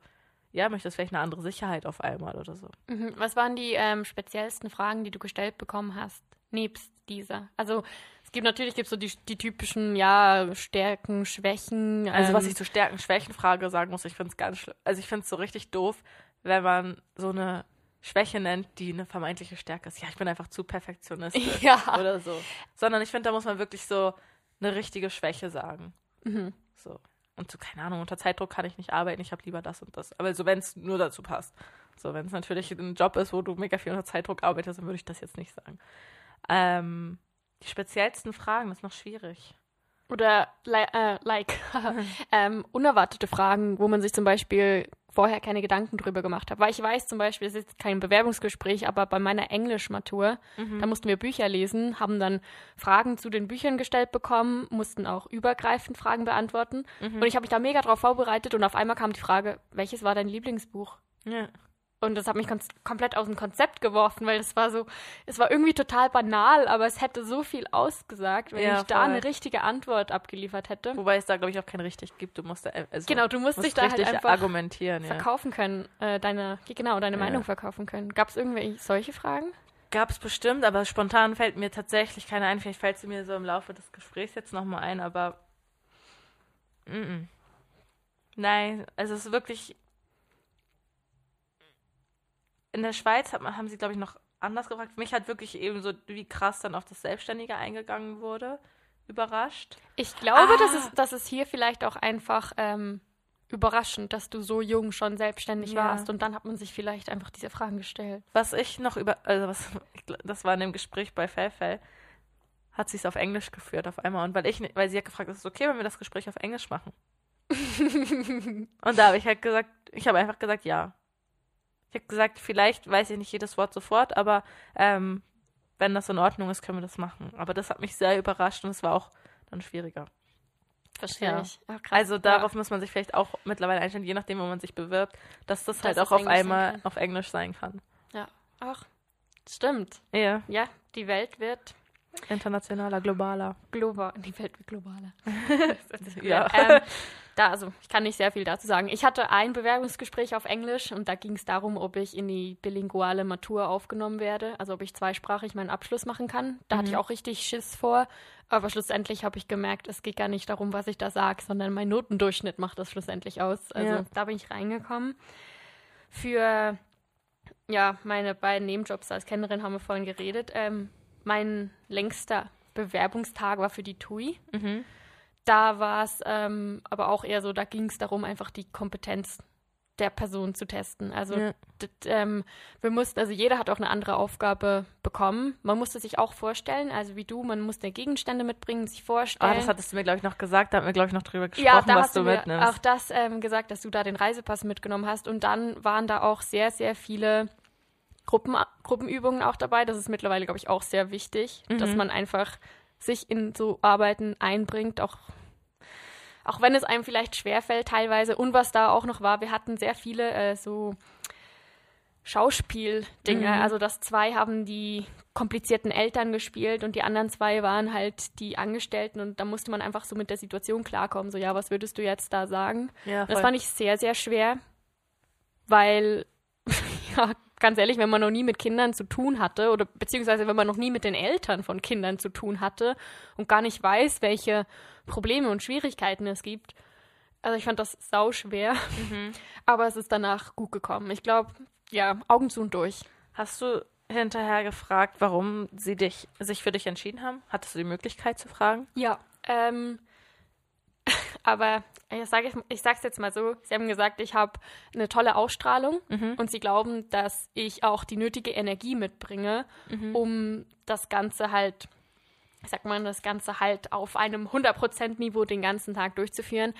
ja, möchtest vielleicht eine andere Sicherheit auf einmal oder so. Mhm. Was waren die ähm, speziellsten Fragen, die du gestellt bekommen hast, nebst dieser? Also es gibt natürlich gibt's so die, die typischen, ja, Stärken, Schwächen. Also ähm, was ich zu Stärken, Schwächen frage sagen muss, ich finde es ganz schlimm. Also ich finde es so richtig doof, wenn man so eine Schwäche nennt, die eine vermeintliche Stärke ist. Ja, ich bin einfach zu perfektionistisch Ja. oder so. Sondern ich finde, da muss man wirklich so eine richtige Schwäche sagen. Mhm. So. Und so, keine Ahnung, unter Zeitdruck kann ich nicht arbeiten, ich habe lieber das und das. Aber so, wenn es nur dazu passt. So, wenn es natürlich ein Job ist, wo du mega viel unter Zeitdruck arbeitest, dann würde ich das jetzt nicht sagen. Ähm, die speziellsten Fragen, das ist noch schwierig. Oder äh, like ähm, unerwartete Fragen, wo man sich zum Beispiel vorher keine Gedanken drüber gemacht hat. Weil ich weiß zum Beispiel, es ist kein Bewerbungsgespräch, aber bei meiner Englischmatur, da mussten wir Bücher lesen, haben dann Fragen zu den Büchern gestellt bekommen, mussten auch übergreifend Fragen beantworten. Und ich habe mich da mega drauf vorbereitet und auf einmal kam die Frage, welches war dein Lieblingsbuch? Ja. Und das hat mich komplett aus dem Konzept geworfen, weil es war so, es war irgendwie total banal, aber es hätte so viel ausgesagt, wenn Ja, ich da voll. eine richtige Antwort abgeliefert hätte. Wobei es da, glaube ich, auch kein richtig gibt. Du musst da, also, Genau, du musst dich da halt einfach argumentieren. Ja. verkaufen können, äh, deine, genau, deine Ja. Meinung verkaufen können. Gab es irgendwelche solche Fragen? Gab es bestimmt, aber spontan fällt mir tatsächlich keine ein. Vielleicht fällt sie mir so im Laufe des Gesprächs jetzt nochmal ein, aber. Mm -mm. Nein, also es ist wirklich. In der Schweiz hat haben sie, glaube ich, noch anders gefragt. Mich hat wirklich eben so, wie krass dann auf das Selbstständige eingegangen wurde, überrascht. Ich glaube, Ah. dass, es, dass es hier vielleicht auch einfach ähm, überraschend, dass du so jung schon selbstständig Ja. warst und dann hat man sich vielleicht einfach diese Fragen gestellt. Was ich noch über, also was, das war in dem Gespräch bei Felfel, hat sie es auf Englisch geführt auf einmal. Und weil ich, weil sie hat gefragt, ist es okay, wenn wir das Gespräch auf Englisch machen? Und da habe ich halt gesagt, ich habe einfach gesagt, ja. Ich habe gesagt, vielleicht weiß ich nicht jedes Wort sofort, aber ähm, wenn das in Ordnung ist, können wir das machen. Aber das hat mich sehr überrascht und es war auch dann schwieriger. Verstehe Ja. ich. Krass. Also darauf muss man sich vielleicht auch mittlerweile einstellen, je nachdem, wo man sich bewirbt, dass das Dass halt auch auf Englisch einmal auf Englisch sein kann. Ja. Ach, stimmt. Ja, Ja, die Welt wird internationaler, globaler. global. Die Welt wird globaler. Ja. ähm, da, also, ich kann nicht sehr viel dazu sagen. Ich hatte ein Bewerbungsgespräch auf Englisch und da ging es darum, ob ich in die bilinguale Matur aufgenommen werde, also ob ich zweisprachig meinen Abschluss machen kann. Da hatte ich auch richtig Schiss vor, aber schlussendlich habe ich gemerkt, es geht gar nicht darum, was ich da sage, sondern mein Notendurchschnitt macht das schlussendlich aus. Also Ja. da bin ich reingekommen. Für ja, meine beiden Nebenjobs als Kennerin haben wir vorhin geredet. Ähm, mein längster Bewerbungstag war für die TUI. Mhm. Da war es ähm, aber auch eher so, da ging es darum, einfach die Kompetenz der Person zu testen. Also Ja. ähm, wir mussten, also jeder hat auch eine andere Aufgabe bekommen. Man musste sich auch vorstellen, also wie du, man musste Gegenstände mitbringen, sich vorstellen. Ah, das hattest du mir, glaube ich, noch gesagt. Da haben wir, glaube ich, noch drüber gesprochen, ja, da was hast du du mir mitnimmst. auch das ähm, gesagt, dass du da den Reisepass mitgenommen hast. Und dann waren da auch sehr, sehr viele Gruppen, Gruppenübungen auch dabei. Das ist mittlerweile, glaube ich, auch sehr wichtig, dass Mhm. man einfach sich in so Arbeiten einbringt, auch auch wenn es einem vielleicht schwerfällt teilweise. Und was da auch noch war, wir hatten sehr viele äh, so Schauspieldinge. Mhm. Also dass zwei haben die komplizierten Eltern gespielt und die anderen zwei waren halt die Angestellten und da musste man einfach so mit der Situation klarkommen. So, ja, was würdest du jetzt da sagen? ja, Das fand ich sehr, sehr schwer, weil, ja, ganz ehrlich, wenn man noch nie mit Kindern zu tun hatte oder beziehungsweise wenn man noch nie mit den Eltern von Kindern zu tun hatte und gar nicht weiß, welche Probleme und Schwierigkeiten es gibt. Also ich fand das sau schwer, Mhm. aber es ist danach gut gekommen. Ich glaube, ja, Augen zu und durch. Hast du hinterher gefragt, warum sie dich, sich für dich entschieden haben? Hattest du die Möglichkeit zu fragen? Ja. Ähm, aber ich sage ich sag's jetzt mal so, sie haben gesagt, ich habe eine tolle Ausstrahlung Mhm. und sie glauben, dass ich auch die nötige Energie mitbringe, um das Ganze halt, ich sag mal, das Ganze halt auf einem 100%-Niveau den ganzen Tag durchzuführen.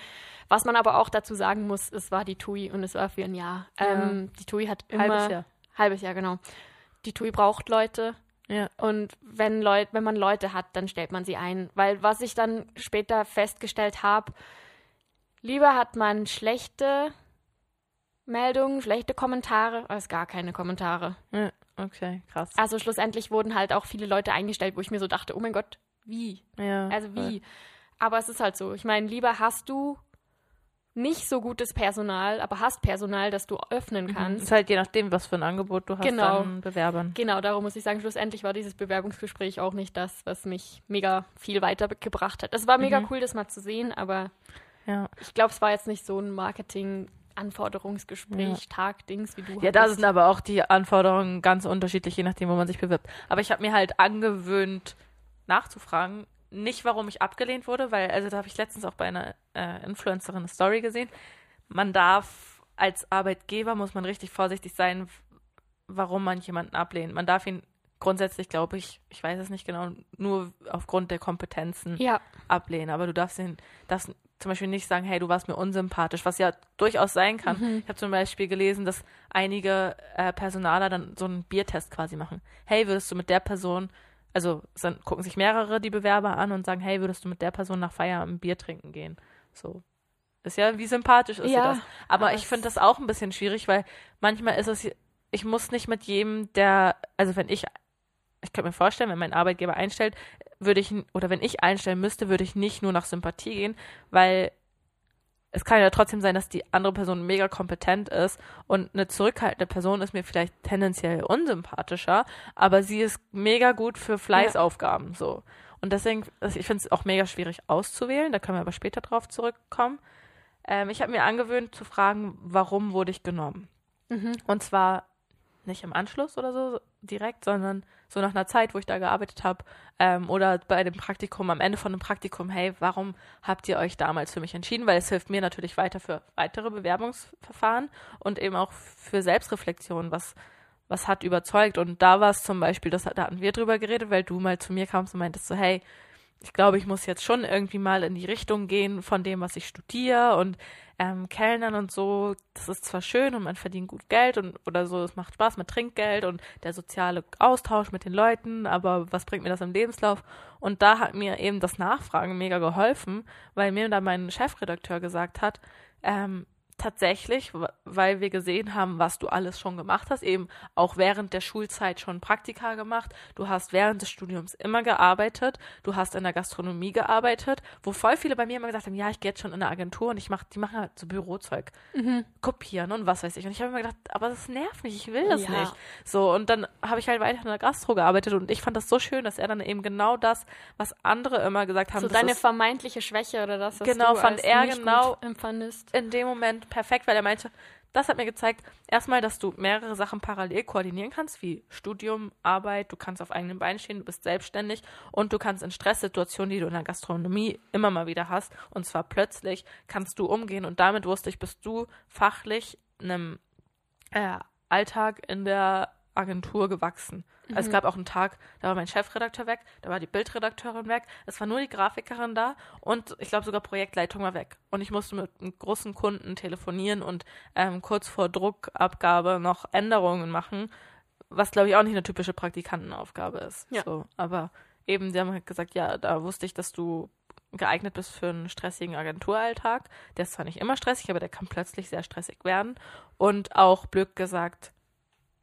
Was man aber auch dazu sagen muss, es war die TUI und es war für ein Jahr. Ja. Ähm, die TUI hat immer... Halbes Jahr. Halbes Jahr, genau. Die TUI braucht Leute. Ja. Und wenn, Leut, wenn man Leute hat, dann stellt man sie ein. Weil was ich dann später festgestellt habe, lieber hat man schlechte Meldungen, schlechte Kommentare, als gar keine Kommentare. ja. Okay, krass. Also schlussendlich wurden halt auch viele Leute eingestellt, wo ich mir so dachte, oh mein Gott, wie? Ja, Also voll. wie? Aber es ist halt so. Ich meine, lieber hast du nicht so gutes Personal, aber hast Personal, das du öffnen kannst. Ist halt je nachdem, was für ein Angebot du hast Genau. an Bewerbern. Genau, darum muss ich sagen, schlussendlich war dieses Bewerbungsgespräch auch nicht das, was mich mega viel weitergebracht hat. Es war mega Mhm. cool, das mal zu sehen, aber Ja. ich glaube, es war jetzt nicht so ein Marketing-Anforderungsgespräch, Tag-Dings, wie du Ja, da hattest. sind aber auch die Anforderungen ganz unterschiedlich, je nachdem, wo man sich bewirbt. Aber ich habe mir halt angewöhnt, nachzufragen, nicht warum ich abgelehnt wurde, weil, also da habe ich letztens auch bei einer äh, Influencerin eine Story gesehen. Man darf als Arbeitgeber, muss man richtig vorsichtig sein, warum man jemanden ablehnt. Man darf ihn grundsätzlich, glaube ich, ich weiß es nicht genau, nur aufgrund der Kompetenzen Ja, ablehnen. Aber du darfst ihn, darfst zum Beispiel nicht sagen, hey, du warst mir unsympathisch, was ja durchaus sein kann. Mhm. Ich habe zum Beispiel gelesen, dass einige äh, Personaler dann so einen Biertest quasi machen. Hey, würdest du mit der Person, also dann gucken sich mehrere die Bewerber an und sagen, hey, würdest du mit der Person nach Feierabend ein Bier trinken gehen? So. Ist ja, wie sympathisch ist Ja, das? Aber aber ich finde das auch ein bisschen schwierig, weil manchmal ist es, ich muss nicht mit jedem, der, also wenn ich, ich könnte mir vorstellen, wenn mein Arbeitgeber einstellt, würde ich, oder wenn ich einstellen müsste, würde ich nicht nur nach Sympathie gehen, weil es kann ja trotzdem sein, dass die andere Person mega kompetent ist und eine zurückhaltende Person ist mir vielleicht tendenziell unsympathischer, aber sie ist mega gut für Fleißaufgaben, so. Und deswegen, also ich finde es auch mega schwierig auszuwählen, da können wir aber später drauf zurückkommen. Ähm, ich habe mir angewöhnt zu fragen, warum wurde ich genommen? Mhm. Und zwar nicht im Anschluss oder so direkt, sondern so nach einer Zeit, wo ich da gearbeitet habe ähm, oder bei dem Praktikum, am Ende von dem Praktikum, hey, warum habt ihr euch damals für mich entschieden? Weil es hilft mir natürlich weiter für weitere Bewerbungsverfahren und eben auch für Selbstreflexion, was, was hat überzeugt. Und da war es zum Beispiel, das, da hatten wir drüber geredet, weil du mal zu mir kamst und meintest so, hey, ich glaube, ich muss jetzt schon irgendwie mal in die Richtung gehen von dem, was ich studiere und ähm, Kellnern und so. Das ist zwar schön und man verdient gut Geld und oder so, es macht Spaß mit Trinkgeld und der soziale Austausch mit den Leuten, aber was bringt mir das im Lebenslauf? Und da hat mir eben das Nachfragen mega geholfen, weil mir da mein Chefredakteur gesagt hat, ähm, tatsächlich, weil wir gesehen haben, was du alles schon gemacht hast, eben auch während der Schulzeit schon Praktika gemacht, du hast während des Studiums immer gearbeitet, du hast in der Gastronomie gearbeitet, wo voll viele bei mir immer gesagt haben, ja, ich gehe jetzt schon in eine Agentur und ich mach, die machen halt so Bürozeug, Mhm. kopieren und was weiß ich. Und ich habe immer gedacht, aber das nervt mich, ich will das Ja. nicht. So, und dann habe ich halt weiter in der Gastro gearbeitet und ich fand das so schön, dass er dann eben genau das, was andere immer gesagt haben, So deine ist vermeintliche Schwäche oder das, was Genau, du fand er genau- empfandest. in dem Moment perfekt, weil er meinte, das hat mir gezeigt, erstmal, dass du mehrere Sachen parallel koordinieren kannst, wie Studium, Arbeit, du kannst auf eigenen Beinen stehen, du bist selbstständig und du kannst in Stresssituationen, die du in der Gastronomie immer mal wieder hast, und zwar plötzlich, kannst du umgehen. Und damit wusste ich, bist du fachlich einem äh, Alltag in der Agentur gewachsen. Also es gab auch einen Tag, da war mein Chefredakteur weg, da war die Bildredakteurin weg, es war nur die Grafikerin da und ich glaube sogar Projektleitung war weg. Und ich musste mit einem großen Kunden telefonieren und ähm, kurz vor Druckabgabe noch Änderungen machen, was glaube ich auch nicht eine typische Praktikantenaufgabe ist. Ja. So, aber eben, sie haben halt gesagt, ja, da wusste ich, dass du geeignet bist für einen stressigen Agenturalltag. Der ist zwar nicht immer stressig, aber der kann plötzlich sehr stressig werden. Und auch blöd gesagt,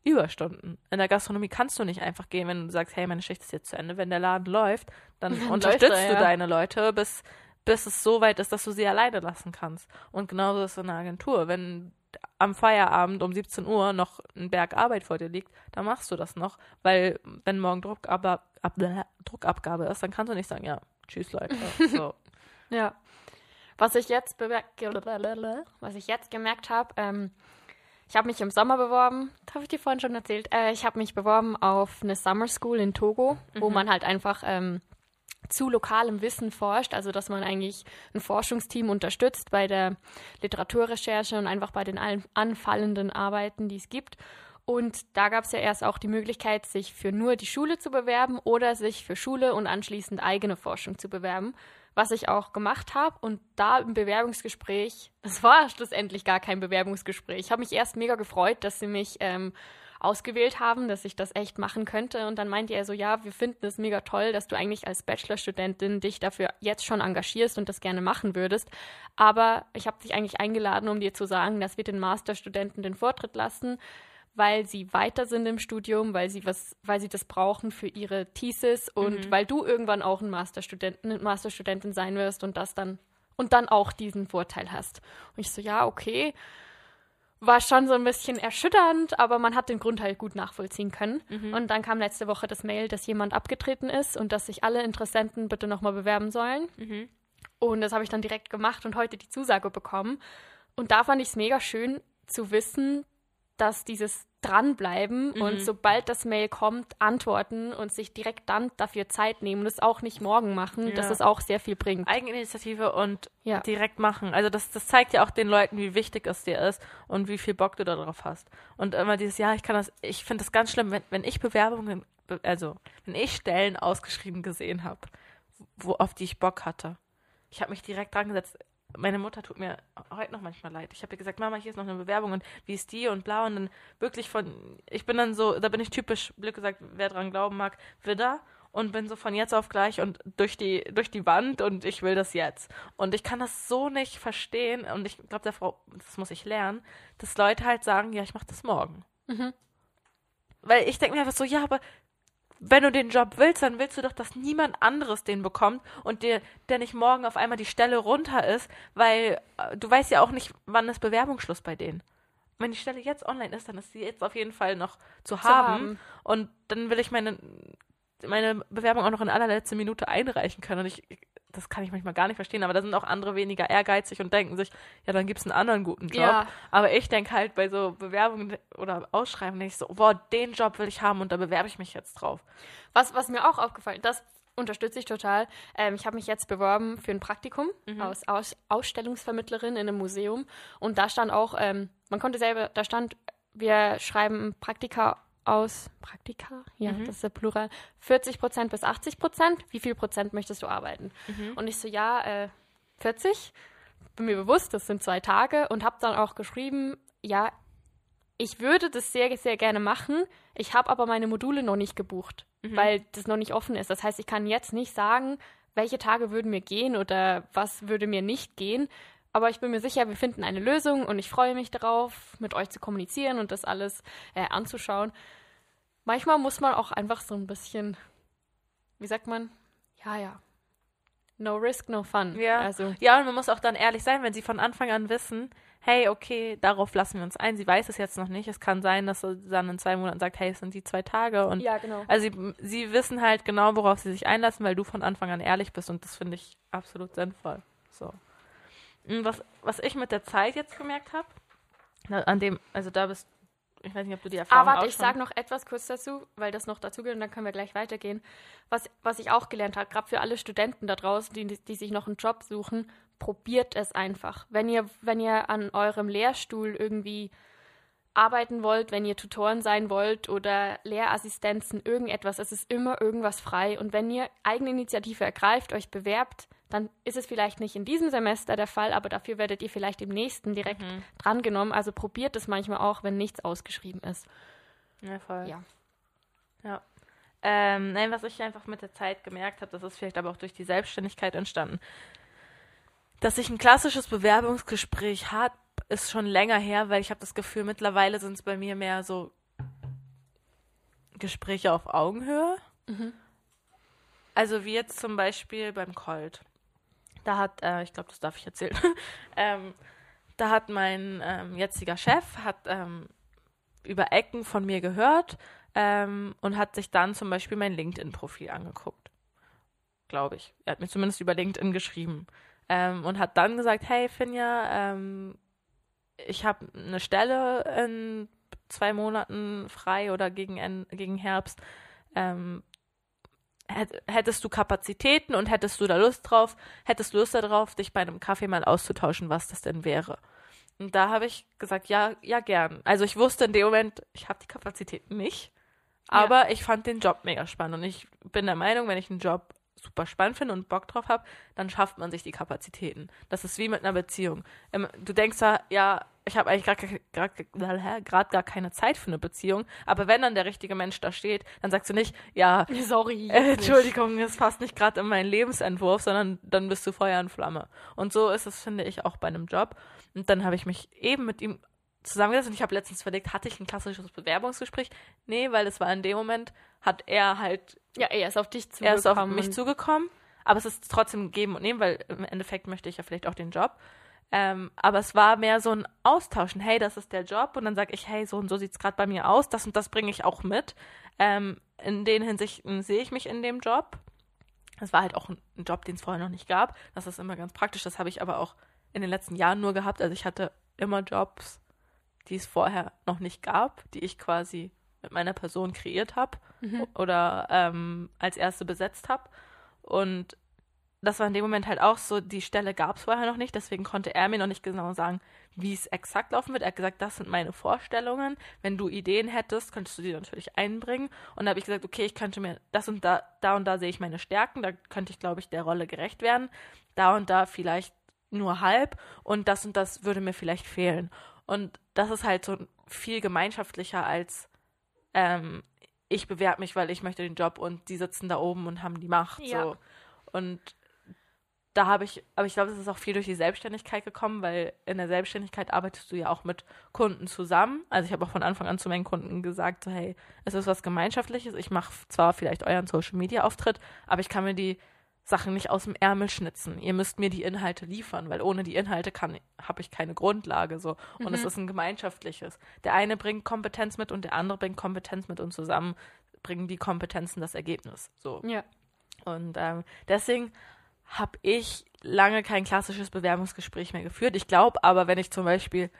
Überstunden. In der Gastronomie kannst du nicht einfach gehen, wenn du sagst, hey, meine Schicht ist jetzt zu Ende. Wenn der Laden läuft, dann unterstützt er, du ja. deine Leute, bis, bis es so weit ist, dass du sie alleine lassen kannst. Und genauso ist es in der Agentur. Wenn am Feierabend um 17 Uhr noch ein Berg Arbeit vor dir liegt, dann machst du das noch, weil wenn morgen Druckab ab, Druckabgabe ist, dann kannst du nicht sagen, ja, tschüss Leute. So. Ja. Was ich jetzt was ich jetzt gemerkt habe, ähm, ich habe mich im Sommer beworben, das habe ich dir vorhin schon erzählt. Äh, ich habe mich beworben auf eine Summer School in Togo, mhm. wo man halt einfach ähm, zu lokalem Wissen forscht, also dass man eigentlich ein Forschungsteam unterstützt bei der Literaturrecherche und einfach bei den anfallenden Arbeiten, die es gibt. Und da gab es ja erst auch die Möglichkeit, sich für nur die Schule zu bewerben oder sich für Schule und anschließend eigene Forschung zu bewerben, was ich auch gemacht habe. Und da im Bewerbungsgespräch, das war schlussendlich gar kein Bewerbungsgespräch. Ich habe mich erst mega gefreut, dass sie mich ähm, ausgewählt haben, dass ich das echt machen könnte. Und dann meinte er so, ja, wir finden es mega toll, dass du eigentlich als Bachelorstudentin dich dafür jetzt schon engagierst und das gerne machen würdest. Aber ich habe dich eigentlich eingeladen, um dir zu sagen, dass wir den Masterstudenten den Vortritt lassen, weil sie weiter sind im Studium, weil sie was, weil sie das brauchen für ihre Thesis und mhm. weil du irgendwann auch ein Masterstudenten, Masterstudentin sein wirst und das dann und dann auch diesen Vorteil hast. Und ich so, ja, okay war schon so ein bisschen erschütternd, aber man hat den Grund halt gut nachvollziehen können. Mhm. Und dann kam letzte Woche das Mail, dass jemand abgetreten ist und dass sich alle Interessenten bitte nochmal bewerben sollen. Mhm. Und das habe ich dann direkt gemacht und heute die Zusage bekommen. Und da fand ich es mega schön zu wissen, dass dieses dranbleiben mhm. und sobald das Mail kommt, antworten und sich direkt dann dafür Zeit nehmen und es auch nicht morgen machen, ja. dass es auch sehr viel bringt. Eigeninitiative und ja. direkt machen. Also das, das zeigt ja auch den Leuten, wie wichtig es dir ist und wie viel Bock du darauf hast. Und immer dieses, ja, ich kann das, ich finde das ganz schlimm, wenn, wenn ich Bewerbungen, also wenn ich Stellen ausgeschrieben gesehen habe, wo, auf die ich Bock hatte. Ich habe mich direkt dran gesetzt meine Mutter tut mir heute noch manchmal leid. Ich habe ihr gesagt, Mama, hier ist noch eine Bewerbung und wie ist die und bla und dann wirklich von, ich bin dann so, da bin ich typisch, Glück gesagt, wer dran glauben mag, wieder und bin so von jetzt auf gleich und durch die, durch die Wand und ich will das jetzt. Und ich kann das so nicht verstehen und ich glaube, der Frau, das muss ich lernen, dass Leute halt sagen, ja, ich mache das morgen. Mhm. Weil ich denke mir einfach so, ja, aber wenn du den Job willst, dann willst du doch, dass niemand anderes den bekommt und dir, der nicht morgen auf einmal die Stelle runter ist, weil äh, du weißt ja auch nicht, wann ist Bewerbungsschluss bei denen. Wenn die Stelle jetzt online ist, dann ist sie jetzt auf jeden Fall noch zu, zu haben. haben. Und dann will ich meine, meine Bewerbung auch noch in allerletzter Minute einreichen können. Und ich, das kann ich manchmal gar nicht verstehen, aber da sind auch andere weniger ehrgeizig und denken sich, ja, dann gibt es einen anderen guten Job. Ja. Aber ich denke halt bei so Bewerbungen oder Ausschreiben ich so, boah, den Job will ich haben und da bewerbe ich mich jetzt drauf. Was, was mir auch aufgefallen ist, das unterstütze ich total. Ähm, ich habe mich jetzt beworben für ein Praktikum mhm. als Aus Ausstellungsvermittlerin in einem Museum und da stand auch, ähm, man konnte selber, da stand, wir schreiben Praktika aus Praktika, ja, mhm. das ist der Plural, 40 Prozent bis 80 Prozent. Wie viel Prozent möchtest du arbeiten? Mhm. Und ich so, ja, äh, 40. Bin mir bewusst, das sind zwei Tage und habe dann auch geschrieben, ja, ich würde das sehr, sehr gerne machen. Ich habe aber meine Module noch nicht gebucht, mhm. weil das noch nicht offen ist. Das heißt, ich kann jetzt nicht sagen, welche Tage würden mir gehen oder was würde mir nicht gehen. Aber ich bin mir sicher, wir finden eine Lösung und ich freue mich darauf, mit euch zu kommunizieren und das alles äh, anzuschauen manchmal muss man auch einfach so ein bisschen, wie sagt man? Ja, ja. No risk, no fun. Ja. Also. ja, und man muss auch dann ehrlich sein, wenn sie von Anfang an wissen, hey, okay, darauf lassen wir uns ein. Sie weiß es jetzt noch nicht. Es kann sein, dass sie dann in zwei Monaten sagt, hey, es sind die zwei Tage. Und ja, genau. Also sie, sie wissen halt genau, worauf sie sich einlassen, weil du von Anfang an ehrlich bist und das finde ich absolut sinnvoll. So. Was, was ich mit der Zeit jetzt gemerkt habe, an dem, also da bist ich weiß nicht, ob du die Erfahrung Aber warte, ich sage noch etwas kurz dazu, weil das noch dazu gehört und dann können wir gleich weitergehen. Was, was ich auch gelernt habe, gerade für alle Studenten da draußen, die, die sich noch einen Job suchen, probiert es einfach. Wenn ihr, wenn ihr an eurem Lehrstuhl irgendwie arbeiten wollt, wenn ihr Tutoren sein wollt oder Lehrassistenzen, irgendetwas, es ist immer irgendwas frei. Und wenn ihr eigene Initiative ergreift, euch bewerbt, dann ist es vielleicht nicht in diesem Semester der Fall, aber dafür werdet ihr vielleicht im nächsten direkt mhm. drangenommen. Also probiert es manchmal auch, wenn nichts ausgeschrieben ist. Ja, voll. Ja. Ja. Ähm, nein, was ich einfach mit der Zeit gemerkt habe, das ist vielleicht aber auch durch die Selbstständigkeit entstanden, dass ich ein klassisches Bewerbungsgespräch hat, ist schon länger her, weil ich habe das Gefühl, mittlerweile sind es bei mir mehr so Gespräche auf Augenhöhe. Mhm. Also wie jetzt zum Beispiel beim Colt. Da hat, äh, ich glaube, das darf ich erzählen. ähm, da hat mein ähm, jetziger Chef hat ähm, über Ecken von mir gehört ähm, und hat sich dann zum Beispiel mein LinkedIn-Profil angeguckt. Glaube ich. Er hat mir zumindest über LinkedIn geschrieben ähm, und hat dann gesagt, hey Finja, ähm, ich habe eine Stelle in zwei Monaten frei oder gegen, En- gegen Herbst. Ähm, hätt- hättest du Kapazitäten und hättest du da Lust drauf, hättest du Lust darauf, dich bei einem Kaffee mal auszutauschen, was das denn wäre. Und da habe ich gesagt, ja, ja, gern. Also ich wusste in dem Moment, ich habe die Kapazitäten nicht, Ja. aber ich fand den Job mega spannend. Und ich bin der Meinung, wenn ich einen Job super spannend finde und Bock drauf habe, dann schafft man sich die Kapazitäten. Das ist wie mit einer Beziehung. Ähm, Du denkst da, ja, ich habe eigentlich gerade gar keine Zeit für eine Beziehung, aber wenn dann der richtige Mensch da steht, dann sagst du nicht, ja, Sorry. äh, Entschuldigung, es passt nicht gerade in meinen Lebensentwurf, sondern dann bist du Feuer und Flamme. Und so ist es, finde ich, auch bei einem Job. Und dann habe ich mich eben mit ihm zusammengesetzt und ich habe letztens überlegt, hatte ich ein klassisches Bewerbungsgespräch? Nee, weil es war in dem Moment, hat er halt, Ja, er ist auf dich er ist auf zugekommen. mich zugekommen, aber es ist trotzdem geben und nehmen, weil im Endeffekt möchte ich ja vielleicht auch den Job. Ähm, aber es war mehr so ein Austauschen. Hey, das ist der Job. Und dann sage ich, hey, so und so sieht es gerade bei mir aus. Das und das bringe ich auch mit. Ähm, in den Hinsichten sehe ich mich in dem Job. Es war halt auch ein Job, den es vorher noch nicht gab. Das ist immer ganz praktisch. Das habe ich aber auch in den letzten Jahren nur gehabt. Also ich hatte immer Jobs, die es vorher noch nicht gab, die ich quasi mit meiner Person kreiert habe Mhm. oder ähm, als erste besetzt habe. Und das war in dem Moment halt auch so, die Stelle gab es vorher noch nicht, deswegen konnte er mir noch nicht genau sagen, wie es exakt laufen wird. Er hat gesagt, das sind meine Vorstellungen. Wenn du Ideen hättest, könntest du die natürlich einbringen. Und da habe ich gesagt, okay, ich könnte mir das und da, da und da sehe ich meine Stärken, da könnte ich, glaube ich, der Rolle gerecht werden. Da und da vielleicht nur halb und das und das würde mir vielleicht fehlen. Und das ist halt so viel gemeinschaftlicher als ähm, ich bewerbe mich, weil ich möchte den Job und die sitzen da oben und haben die Macht. Ja. So. Und da habe ich, aber ich glaube, es ist auch viel durch die Selbstständigkeit gekommen, weil in der Selbstständigkeit arbeitest du ja auch mit Kunden zusammen. Also ich habe auch von Anfang an zu meinen Kunden gesagt, so, hey, es ist was Gemeinschaftliches. Ich mache zwar vielleicht euren Social Media Auftritt, aber ich kann mir die Sachen nicht aus dem Ärmel schnitzen. Ihr müsst mir die Inhalte liefern, weil ohne die Inhalte kann habe ich keine Grundlage so. Und es ist ein gemeinschaftliches. Der eine bringt Kompetenz mit und der andere bringt Kompetenz mit und zusammen bringen die Kompetenzen das Ergebnis. So. Ja. Und ähm, deswegen habe ich lange kein klassisches Bewerbungsgespräch mehr geführt. Ich glaube aber, wenn ich zum Beispiel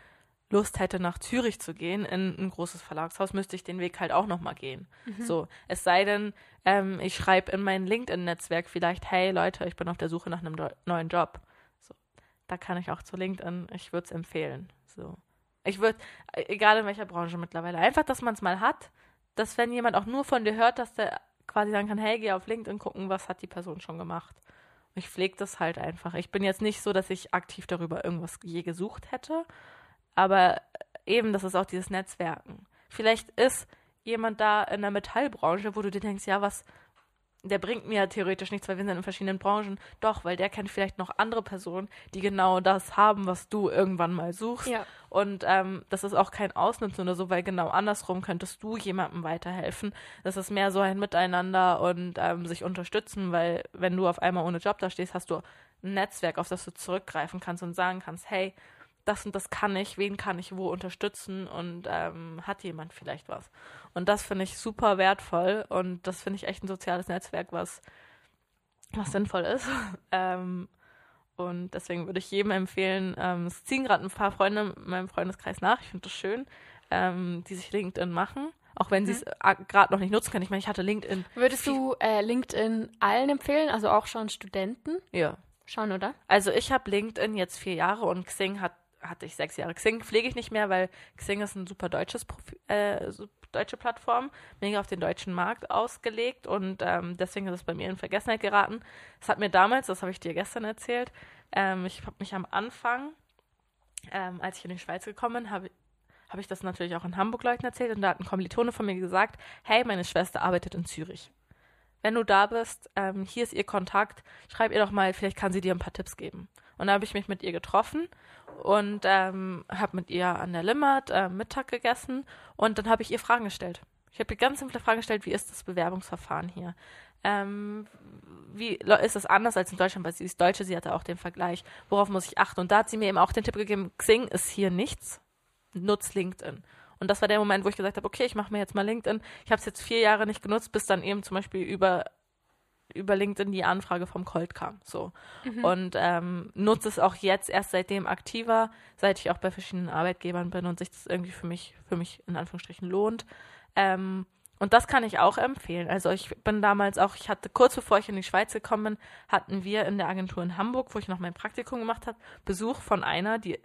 Lust hätte, nach Zürich zu gehen, in ein großes Verlagshaus, müsste ich den Weg halt auch nochmal gehen. So, es sei denn, ähm, ich schreibe in mein LinkedIn-Netzwerk vielleicht, hey Leute, ich bin auf der Suche nach einem neuen Job. So, da kann ich auch zu LinkedIn, ich würde es empfehlen. So, ich würde, egal in welcher Branche mittlerweile, einfach, dass man es mal hat, dass wenn jemand auch nur von dir hört, dass der quasi sagen kann, hey, geh auf LinkedIn gucken, was hat die Person schon gemacht. Ich pflege das halt einfach. Ich bin jetzt nicht so, dass ich aktiv darüber irgendwas je gesucht hätte, aber eben, das ist auch dieses Netzwerken. Vielleicht ist jemand da in der Metallbranche, wo du dir denkst, ja, was, der bringt mir ja theoretisch nichts, weil wir sind in verschiedenen Branchen. Doch, weil der kennt vielleicht noch andere Personen, die genau das haben, was du irgendwann mal suchst. Ja. Und ähm, das ist auch kein Ausnutzen oder so, weil genau andersrum könntest du jemandem weiterhelfen. Das ist mehr so ein Miteinander und ähm, sich unterstützen, weil wenn du auf einmal ohne Job da stehst, hast du ein Netzwerk, auf das du zurückgreifen kannst und sagen kannst, hey, das und das kann ich, wen kann ich wo unterstützen und ähm, hat jemand vielleicht was. Und das finde ich super wertvoll und das finde ich echt ein soziales Netzwerk, was, was sinnvoll ist. ähm, und deswegen würde ich jedem empfehlen, ähm, es ziehen gerade ein paar Freunde in meinem Freundeskreis nach, ich finde das schön, ähm, die sich LinkedIn machen, auch wenn sie es gerade noch nicht nutzen können. Ich meine, ich hatte LinkedIn, Würdest du äh, LinkedIn allen empfehlen, also auch schon Studenten? ja. Schon, oder? Also ich habe LinkedIn jetzt vier Jahre und Xing hat, hatte ich sechs Jahre. Xing pflege ich nicht mehr, weil Xing ist ein super deutsches Profi äh, deutsche Plattform, mega auf den deutschen Markt ausgelegt und ähm, deswegen ist es bei mir in Vergessenheit geraten. Das hat mir damals, das habe ich dir gestern erzählt, ähm, ich habe mich am Anfang, ähm, als ich in die Schweiz gekommen bin, habe habe ich das natürlich auch in Hamburg Leuten erzählt und da hat ein Kommilitone von mir gesagt, hey, meine Schwester arbeitet in Zürich. Wenn du da bist, ähm, hier ist ihr Kontakt, schreib ihr doch mal, vielleicht kann sie dir ein paar Tipps geben. Und da habe ich mich mit ihr getroffen und ähm, habe mit ihr an der Limmat äh, Mittag gegessen und dann habe ich ihr Fragen gestellt. Ich habe ihr ganz simple Fragen gestellt, wie ist das Bewerbungsverfahren hier? Ähm, wie ist das anders als in Deutschland, weil sie ist Deutsche, sie hatte auch den Vergleich, worauf muss ich achten? Und da hat sie mir eben auch den Tipp gegeben, Xing ist hier nichts, nutz LinkedIn. Und das war der Moment, wo ich gesagt habe, okay, ich mache mir jetzt mal LinkedIn. Ich habe es jetzt vier Jahre nicht genutzt, bis dann eben zum Beispiel über über LinkedIn die Anfrage vom Colt kam. So. Und ähm, nutze es auch jetzt erst seitdem aktiver, seit ich auch bei verschiedenen Arbeitgebern bin und sich das irgendwie für mich, für mich in Anführungsstrichen lohnt. Ähm, und das kann ich auch empfehlen. Also ich bin damals auch, ich hatte kurz bevor ich in die Schweiz gekommen bin, hatten wir in der Agentur in Hamburg, wo ich noch mein Praktikum gemacht habe, Besuch von einer, die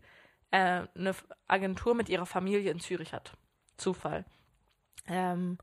äh, eine Agentur mit ihrer Familie in Zürich hat. Zufall. Ähm,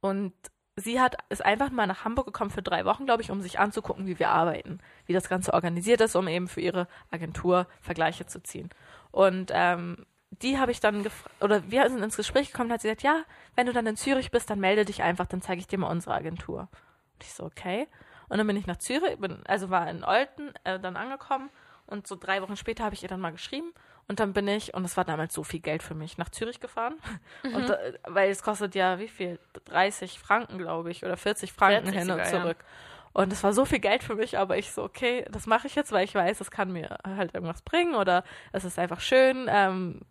und sie hat ist einfach mal nach Hamburg gekommen für drei Wochen, glaube ich, um sich anzugucken, wie wir arbeiten, wie das Ganze organisiert ist, um eben für ihre Agentur Vergleiche zu ziehen. Und ähm, die habe ich dann gefragt, oder wir sind ins Gespräch gekommen, hat sie gesagt, ja, wenn du dann in Zürich bist, dann melde dich einfach, dann zeige ich dir mal unsere Agentur. Und ich so, okay. Und dann bin ich nach Zürich, bin, also war in Olten äh, dann angekommen und so drei Wochen später habe ich ihr dann mal geschrieben und dann bin ich, und das war damals so viel Geld für mich, nach Zürich gefahren. Und, äh, weil es kostet ja, wie viel? 30 Franken, glaube ich, oder 40 Franken 40 hin und sogar, ja. zurück. Und es war so viel Geld für mich, aber ich so, okay, das mache ich jetzt, weil ich weiß, es kann mir halt irgendwas bringen oder es ist einfach schön. Ähm,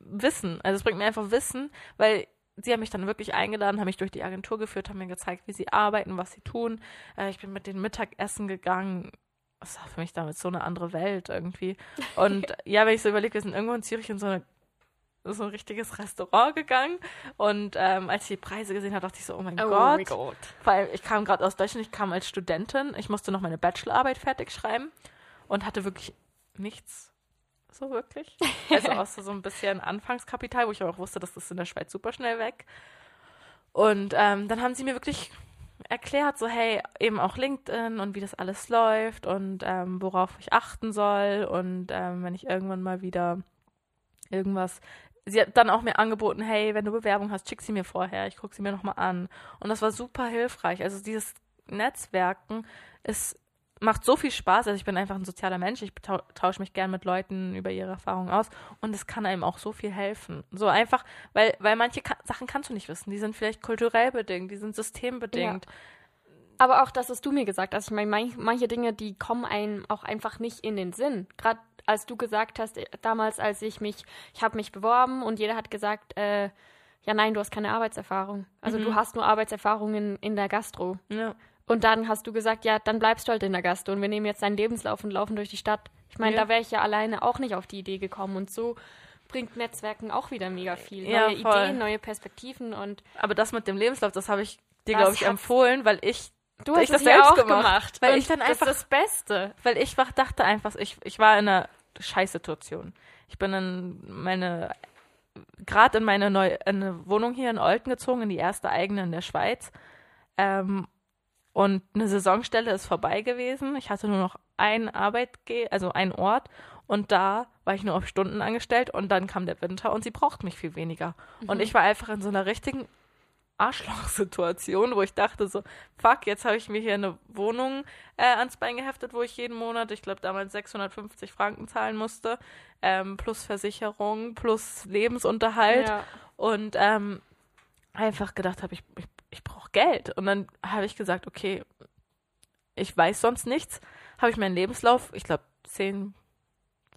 Wissen, also es bringt mir einfach Wissen, weil sie haben mich dann wirklich eingeladen, haben mich durch die Agentur geführt, haben mir gezeigt, wie sie arbeiten, was sie tun. Äh, ich bin mit denen Mittagessen gegangen. Das war für mich damals so eine andere Welt irgendwie. Und ja, wenn ich so überlege, wir sind irgendwo in Zürich in so eine so ein richtiges Restaurant gegangen und ähm, als ich die Preise gesehen habe, dachte ich so, oh mein Oh Gott. mein Gott. Vor allem, ich kam gerade aus Deutschland, ich kam als Studentin, ich musste noch meine Bachelorarbeit fertig schreiben und hatte wirklich nichts so wirklich. Also außer so ein bisschen Anfangskapital, wo ich aber auch wusste, dass das in der Schweiz super schnell weg. Und ähm, dann haben sie mir wirklich erklärt, so hey, eben auch LinkedIn und wie das alles läuft und ähm, worauf ich achten soll und ähm, wenn ich irgendwann mal wieder irgendwas sie hat dann auch mir angeboten, hey, wenn du Bewerbung hast, schick sie mir vorher, ich gucke sie mir nochmal an. Und das war super hilfreich. Also dieses Netzwerken ist, macht so viel Spaß. Also ich bin einfach ein sozialer Mensch. Ich tau tausche mich gern mit Leuten über ihre Erfahrungen aus. Und es kann einem auch so viel helfen. So einfach, weil, weil manche ka Sachen kannst du nicht wissen. Die sind vielleicht kulturell bedingt, die sind systembedingt. Aber auch das, was du mir gesagt hast, ich meine, manch, manche Dinge, die kommen einem auch einfach nicht in den Sinn. Gerade als du gesagt hast, äh, damals, als ich mich, ich habe mich beworben und jeder hat gesagt, äh, ja nein, du hast keine Arbeitserfahrung. Also du hast nur Arbeitserfahrung in, in der Gastro. Ja. Und dann hast du gesagt, ja, dann bleibst du halt in der Gastro und wir nehmen jetzt deinen Lebenslauf und laufen durch die Stadt. Ich meine, Ja. da wäre ich ja alleine auch nicht auf die Idee gekommen und so bringt Netzwerken auch wieder mega viel. Ja, neue voll. Ideen, neue Perspektiven und Aber das mit dem Lebenslauf, das habe ich dir, Das glaube ich, empfohlen, weil ich du hast ich das ja selbst auch gemacht. gemacht. Weil und ich dann das einfach- ist das Beste. Weil ich dachte einfach, ich, ich war in einer Scheißsituation. Ich bin in meine, gerade in meine neue in Wohnung hier in Olten gezogen, in die erste eigene in der Schweiz. Ähm, und eine Saisonstelle ist vorbei gewesen. Ich hatte nur noch einen Arbeitge also einen Ort. Und da war ich nur auf Stunden angestellt und dann kam der Winter und sie braucht mich viel weniger. Und ich war einfach in so einer richtigen Arschloch-Situation, wo ich dachte so, fuck, jetzt habe ich mir hier eine Wohnung äh, ans Bein geheftet, wo ich jeden Monat, ich glaube damals 650 Franken zahlen musste, ähm, plus Versicherung, plus Lebensunterhalt Ja. und ähm, einfach gedacht habe, ich, ich, ich brauche Geld. Und dann habe ich gesagt, okay, ich weiß sonst nichts, habe ich meinen Lebenslauf, ich glaube 10,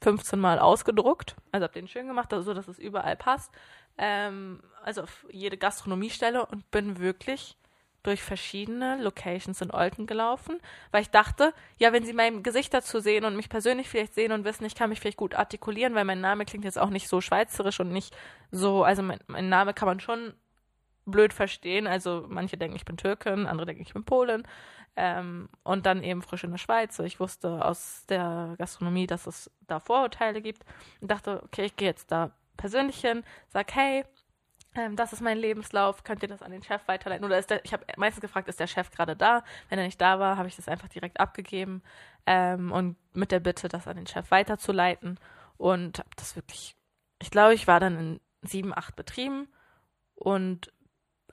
15 Mal ausgedruckt, also habe den schön gemacht, also, so dass es überall passt, ähm, also auf jede Gastronomiestelle und bin wirklich durch verschiedene Locations in Olten gelaufen, weil ich dachte, ja, wenn sie mein Gesicht dazu sehen und mich persönlich vielleicht sehen und wissen, ich kann mich vielleicht gut artikulieren, weil mein Name klingt jetzt auch nicht so schweizerisch und nicht so, also mein, mein Name kann man schon blöd verstehen. Also manche denken, ich bin Türkin, andere denken, ich bin Polin. Ähm, und dann eben frisch in der Schweiz. Ich wusste aus der Gastronomie, dass es da Vorurteile gibt und dachte, okay, ich gehe jetzt da persönlich hin, sag, hey, ähm, das ist mein Lebenslauf, könnt ihr das an den Chef weiterleiten? Oder ist der, ich habe meistens gefragt, ist der Chef gerade da? Wenn er nicht da war, habe ich das einfach direkt abgegeben ähm, und mit der Bitte, das an den Chef weiterzuleiten. Und habe das wirklich, ich glaube, ich war dann in sieben, acht Betrieben und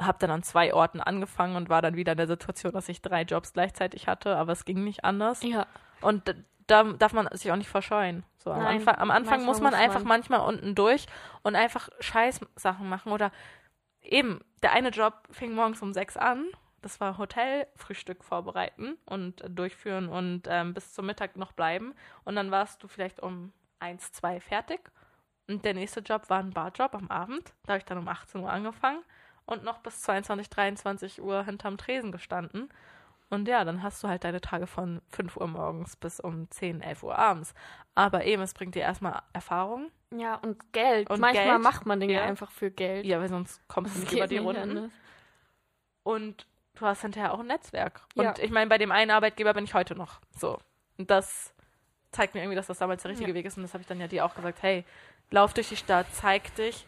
habe dann an zwei Orten angefangen und war dann wieder in der Situation, dass ich drei Jobs gleichzeitig hatte, aber es ging nicht anders. Ja. Und da darf man sich auch nicht verscheuen. So, am, Nein, Anfang, am Anfang muss man muss einfach man. manchmal unten durch und einfach Scheiß-Sachen machen. Oder eben, der eine Job fing morgens um sechs an. Das war Hotelfrühstück vorbereiten und durchführen und ähm, bis zum Mittag noch bleiben. Und dann warst du vielleicht um eins, zwei fertig. Und der nächste Job war ein Barjob am Abend. Da habe ich dann um 18 Uhr angefangen und noch bis 22, 23 Uhr hinterm Tresen gestanden. Und ja, dann hast du halt deine Tage von 5 Uhr morgens bis um 10, 11 Uhr abends. Aber eben, es bringt dir erstmal Erfahrung. Ja, und Geld. Und Manchmal Geld, macht man Dinge ja. einfach für Geld. Ja, weil sonst kommst du nicht über die Runden. Und du hast hinterher auch ein Netzwerk. Und Ja. ich meine, bei dem einen Arbeitgeber bin ich heute noch. So. Und das zeigt mir irgendwie, dass das damals der richtige Ja. Weg ist. Und das habe ich dann ja dir auch gesagt. Hey, lauf durch die Stadt, zeig dich.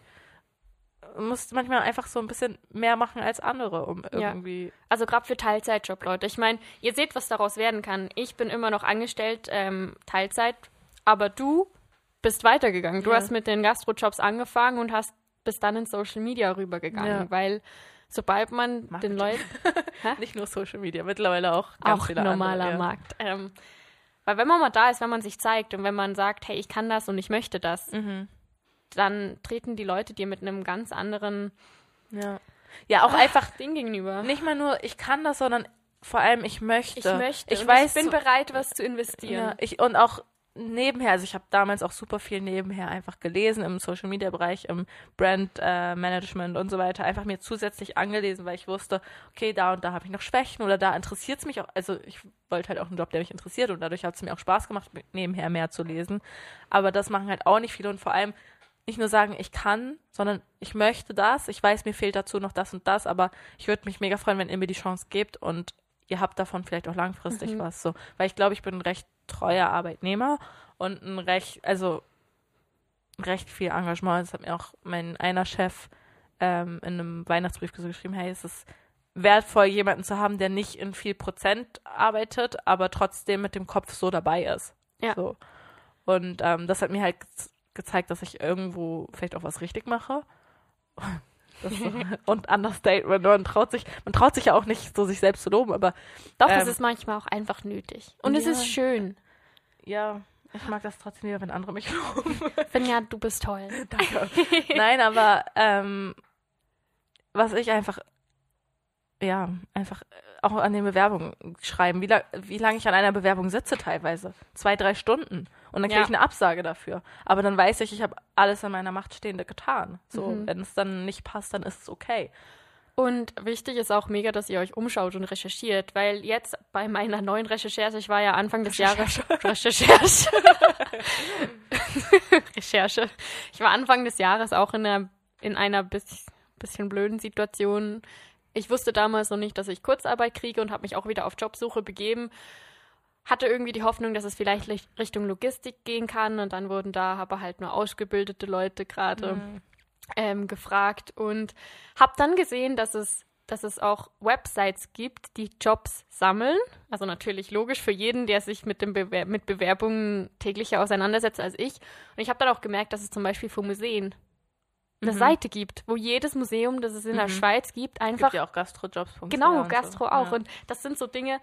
Du musst manchmal einfach so ein bisschen mehr machen als andere, um Ja. irgendwie. Also gerade für Teilzeitjob, Leute. Ich meine, ihr seht, was daraus werden kann. Ich bin immer noch angestellt, ähm, Teilzeit, aber du bist weitergegangen. Du Ja. hast mit den Gastrojobs angefangen und hast bis dann in Social Media rübergegangen, Ja. weil sobald man den Marketing. Leuten Nicht nur Social Media, mittlerweile auch ganz auch viele normaler andere, ja. Markt. Ähm, weil wenn man mal da ist, wenn man sich zeigt und wenn man sagt, hey, ich kann das und ich möchte das, Mhm. Dann treten die Leute dir mit einem ganz anderen Ja. Ja, auch einfach Ding gegenüber. nicht mal nur, ich kann das, sondern vor allem, ich möchte. Ich möchte. Ich weiß, ich bin bereit, was zu investieren. Ja, ich, und auch nebenher, also ich habe damals auch super viel nebenher einfach gelesen im Social Media Bereich, im Brand äh, Management und so weiter, einfach mir zusätzlich angelesen, weil ich wusste, okay, da und da habe ich noch Schwächen oder da interessiert es mich auch, also ich wollte halt auch einen Job, der mich interessiert und dadurch hat es mir auch Spaß gemacht, nebenher mehr zu lesen. Aber das machen halt auch nicht viele und vor allem nicht nur sagen, ich kann, sondern ich möchte das, ich weiß, mir fehlt dazu noch das und das, aber ich würde mich mega freuen, wenn ihr mir die Chance gebt und ihr habt davon vielleicht auch langfristig Mhm. was so. Weil ich glaube, ich bin ein recht treuer Arbeitnehmer und ein recht, also recht viel Engagement. Das hat mir auch mein einer Chef ähm, in einem Weihnachtsbrief so geschrieben, hey, es ist wertvoll, jemanden zu haben, der nicht in viel Prozent arbeitet, aber trotzdem mit dem Kopf so dabei ist. Ja. So. Und ähm, das hat mir halt gezeigt, dass ich irgendwo vielleicht auch was richtig mache. Das und Understatement. Man traut sich, man traut sich ja auch nicht so sich selbst zu loben, aber Doch, es Ähm, ist manchmal auch einfach nötig. Und es ja. ist schön. ja, ich mag das trotzdem lieber, wenn andere mich loben. Finja, du bist toll. Danke. Nein, aber ähm, was ich einfach, ja, einfach auch an den Bewerbungen schreiben, wie, la wie lange ich an einer Bewerbung sitze teilweise. Zwei, drei Stunden. Und dann kriege Ja. ich eine Absage dafür. Aber dann weiß ich, ich habe alles in meiner Macht Stehende getan. So, Mhm. wenn es dann nicht passt, dann ist es okay. Und wichtig ist auch mega, dass ihr euch umschaut und recherchiert, weil jetzt bei meiner neuen Recherche, ich war ja Anfang des Jahres Recherche. Recherche. Ich war Anfang des Jahres auch in einer, in einer bis, bisschen blöden Situation. Ich wusste damals noch nicht, dass ich Kurzarbeit kriege und habe mich auch wieder auf Jobsuche begeben. Hatte irgendwie die Hoffnung, dass es vielleicht Richtung Logistik gehen kann und dann wurden da aber halt nur ausgebildete Leute gerade ähm, gefragt und habe dann gesehen, dass es, dass es auch Websites gibt, die Jobs sammeln. Also natürlich logisch für jeden, der sich mit, dem Bewer mit Bewerbungen täglicher auseinandersetzt als ich. Und ich habe dann auch gemerkt, dass es zum Beispiel für Museen eine Mhm. Seite gibt, wo jedes Museum, das es in der Mhm. Schweiz gibt, Es einfach gibt ja auch Gastrojobs. genau Gastro auch. Und das sind so Dinge,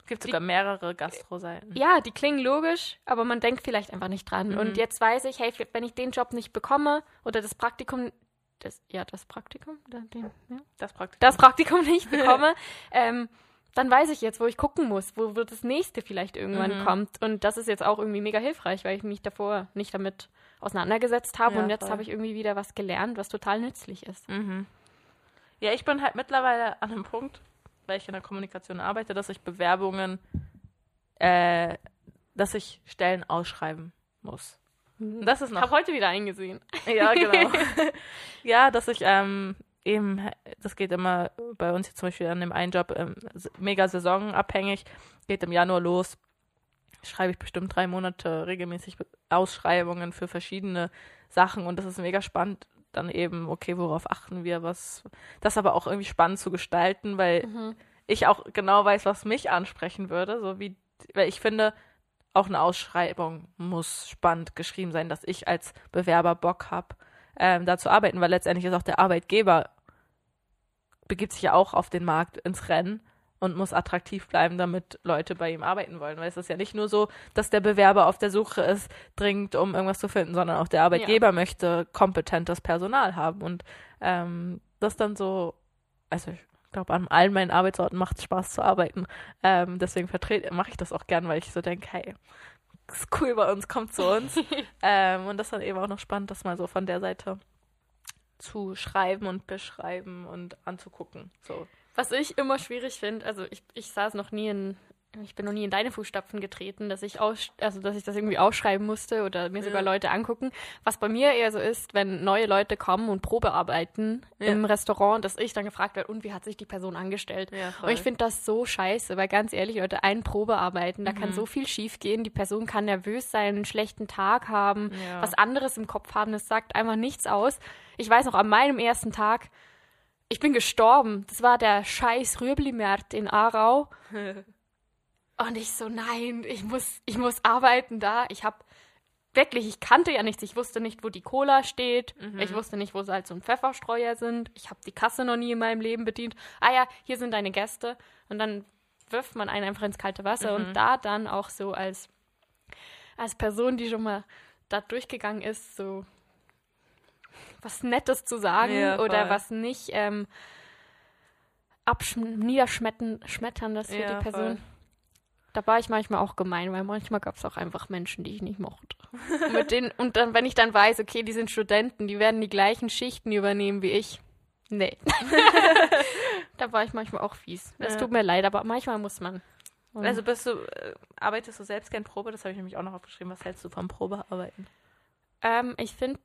es gibt sogar mehrere Gastro-Seiten. ja, die klingen logisch, aber man denkt vielleicht einfach nicht dran. Mhm. Und jetzt weiß ich, hey, wenn ich den Job nicht bekomme oder das Praktikum, das, ja, das Praktikum, den, ja, Das Praktikum. das Praktikum nicht bekomme, ähm, dann weiß ich jetzt, wo ich gucken muss, wo, wo das nächste vielleicht irgendwann Mhm. kommt. Und das ist jetzt auch irgendwie mega hilfreich, weil ich mich davor nicht damit auseinandergesetzt habe. Ja, und jetzt habe ich irgendwie wieder was gelernt, was total nützlich ist. Mhm. Ja, ich bin halt mittlerweile an einem Punkt, weil ich in der Kommunikation arbeite, dass ich Bewerbungen, äh, dass ich Stellen ausschreiben muss. Und das ist Ich noch. habe heute wieder eingesehen. Ja, genau. ja, dass ich ähm, eben, das geht immer bei uns jetzt zum Beispiel an dem einen Job ähm, mega saisonabhängig, geht im Januar los. Schreibe ich bestimmt drei Monate regelmäßig Ausschreibungen für verschiedene Sachen und das ist mega spannend. Dann eben, okay, worauf achten wir, was, das aber auch irgendwie spannend zu gestalten, weil Mhm. ich auch genau weiß, was mich ansprechen würde, so wie, weil ich finde, auch eine Ausschreibung muss spannend geschrieben sein, dass ich als Bewerber Bock habe, ähm, da zu arbeiten, weil letztendlich ist auch der Arbeitgeber begibt sich ja auch auf den Markt ins Rennen und muss attraktiv bleiben, damit Leute bei ihm arbeiten wollen. Weil es ist ja nicht nur so, dass der Bewerber auf der Suche ist, dringend, um irgendwas zu finden, sondern auch der Arbeitgeber möchte kompetentes Personal haben. Und ähm, das dann so, also ich glaube, an allen meinen Arbeitsorten macht es Spaß zu arbeiten. Ähm, deswegen mache ich das auch gern, weil ich so denke, hey, ist cool bei uns, kommt zu uns. ähm, und das ist dann eben auch noch spannend, das mal so von der Seite zu schreiben und beschreiben und anzugucken. So. Was ich immer schwierig finde, also ich, ich saß noch nie in, ich bin noch nie in deine Fußstapfen getreten, dass ich aus, also dass ich das irgendwie ausschreiben musste oder mir sogar Leute angucken. Was bei mir eher so ist, wenn neue Leute kommen und Probe arbeiten Ja. im Restaurant, dass ich dann gefragt werde, und wie hat sich die Person angestellt? Ja, und ich finde das so scheiße, weil ganz ehrlich, Leute, ein Probearbeiten, da Mhm. kann so viel schief gehen. Die Person kann nervös sein, einen schlechten Tag haben, Ja. was anderes im Kopf haben, das sagt einfach nichts aus. Ich weiß noch, an meinem ersten Tag, ich bin gestorben. Das war der scheiß Rüblimärt in Aarau. Und ich so, nein, ich muss, ich muss arbeiten da. Ich habe wirklich, ich kannte ja nichts. Ich wusste nicht, wo die Cola steht. Ich wusste nicht, wo Salz und Pfefferstreuer sind. Ich habe die Kasse noch nie in meinem Leben bedient. Ah ja, hier sind deine Gäste. Und dann wirft man einen einfach ins kalte Wasser. Und da dann auch so als, als Person, die schon mal da durchgegangen ist, so was Nettes zu sagen Ja, oder was nicht ähm, abschm- niederschmettern schmetterndes für Ja, die Person. voll. Da war ich manchmal auch gemein, weil manchmal gab es auch einfach Menschen, die ich nicht mochte. Und, mit denen, und dann, wenn ich dann weiß, okay, die sind Studenten, die werden die gleichen Schichten übernehmen wie ich. Nee. da war ich manchmal auch fies. Es Ja. tut mir leid, aber manchmal muss man. Und Also bist du, äh, arbeitest du selbst gern Probe? Das habe ich nämlich auch noch aufgeschrieben. Was hältst du vom Probearbeiten? ähm, ich finde,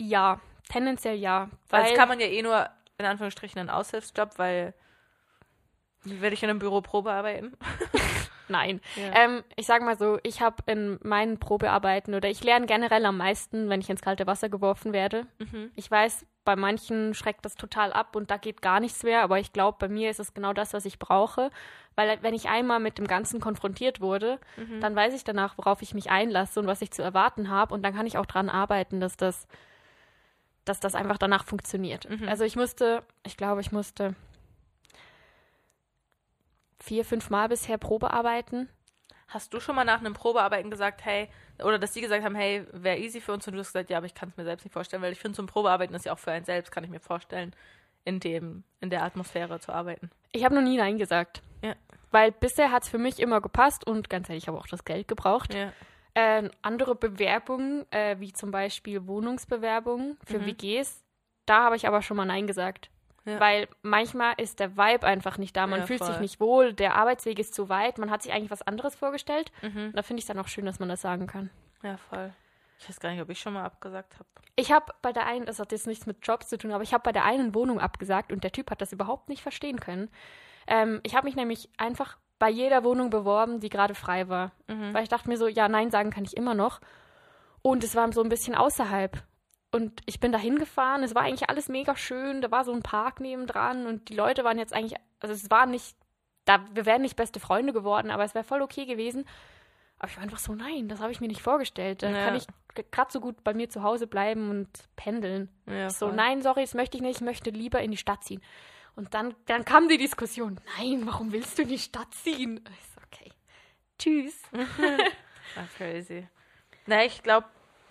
ja, tendenziell ja. Weil Weil, das kann man ja eh nur, in Anführungsstrichen, einen Aushilfsjob, weil wie werde ich in einem Büro Probe arbeiten? nein. Ja. Ähm, ich sag mal so, ich habe in meinen Probearbeiten oder ich lerne generell am meisten, wenn ich ins kalte Wasser geworfen werde. Mhm. Ich weiß, bei manchen schreckt das total ab und da geht gar nichts mehr, aber ich glaube, bei mir ist es genau das, was ich brauche, weil wenn ich einmal mit dem Ganzen konfrontiert wurde, Mhm. dann weiß ich danach, worauf ich mich einlasse und was ich zu erwarten habe und dann kann ich auch dran arbeiten, dass das dass das einfach danach funktioniert. Mhm. Also ich musste, ich glaube, ich musste vier, fünf Mal bisher Probe arbeiten. Hast du schon mal nach einem Probearbeiten gesagt, hey, oder dass die gesagt haben, hey, wäre easy für uns und du hast gesagt, ja, aber ich kann es mir selbst nicht vorstellen, weil ich finde, so ein Probearbeiten ist ja auch für einen selbst, kann ich mir vorstellen, in dem, in der Atmosphäre zu arbeiten. Ich habe noch nie Nein gesagt. Ja. Weil bisher hat es für mich immer gepasst und ganz ehrlich, ich habe auch das Geld gebraucht. Ja. Äh, andere Bewerbungen, äh, wie zum Beispiel Wohnungsbewerbungen für Mhm. WGs, da habe ich aber schon mal Nein gesagt. Ja. Weil manchmal ist der Vibe einfach nicht da. Man Ja, fühlt sich voll. nicht wohl, der Arbeitsweg ist zu weit, man hat sich eigentlich was anderes vorgestellt. Mhm. Da finde ich es dann auch schön, dass man das sagen kann. Ja, voll. Ich weiß gar nicht, ob ich schon mal abgesagt habe. Ich habe bei der einen, das hat jetzt nichts mit Jobs zu tun, aber ich habe bei der einen Wohnung abgesagt und der Typ hat das überhaupt nicht verstehen können. Ähm, ich habe mich nämlich einfach bei jeder Wohnung beworben, die gerade frei war. Mhm. Weil ich dachte mir so, ja, nein sagen kann ich immer noch. Und es war so ein bisschen außerhalb. Und ich bin da hingefahren, es war eigentlich alles mega schön, da war so ein Park nebendran und die Leute waren jetzt eigentlich, also es war nicht, da, wir wären nicht beste Freunde geworden, aber es wäre voll okay gewesen. Aber ich war einfach so, nein, das habe ich mir nicht vorgestellt. Da Ja. kann ich gerade so gut bei mir zu Hause bleiben und pendeln. Ja, so, nein, sorry, das möchte ich nicht, ich möchte lieber in die Stadt ziehen. Und dann, dann kam die Diskussion, nein, warum willst du in die Stadt ziehen? Ich so, okay, tschüss. Ah, crazy. Na, ich glaube,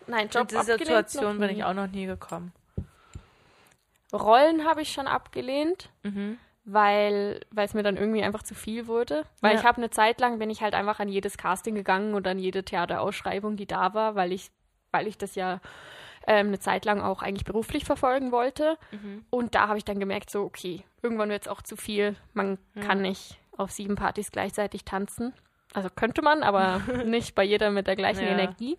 Nein, in diese Situation bin ich auch noch nie gekommen. Rollen habe ich schon abgelehnt, Mhm. weil weil es mir dann irgendwie einfach zu viel wurde. Weil Ja. ich habe eine Zeit lang bin ich halt einfach an jedes Casting gegangen und an jede Theaterausschreibung, die da war, weil ich weil ich das ja ähm, eine Zeit lang auch eigentlich beruflich verfolgen wollte. Mhm. Und da habe ich dann gemerkt, so okay, irgendwann wird es auch zu viel. Man Ja. kann nicht auf sieben Partys gleichzeitig tanzen. Also könnte man, aber nicht bei jeder mit der gleichen Ja. Energie.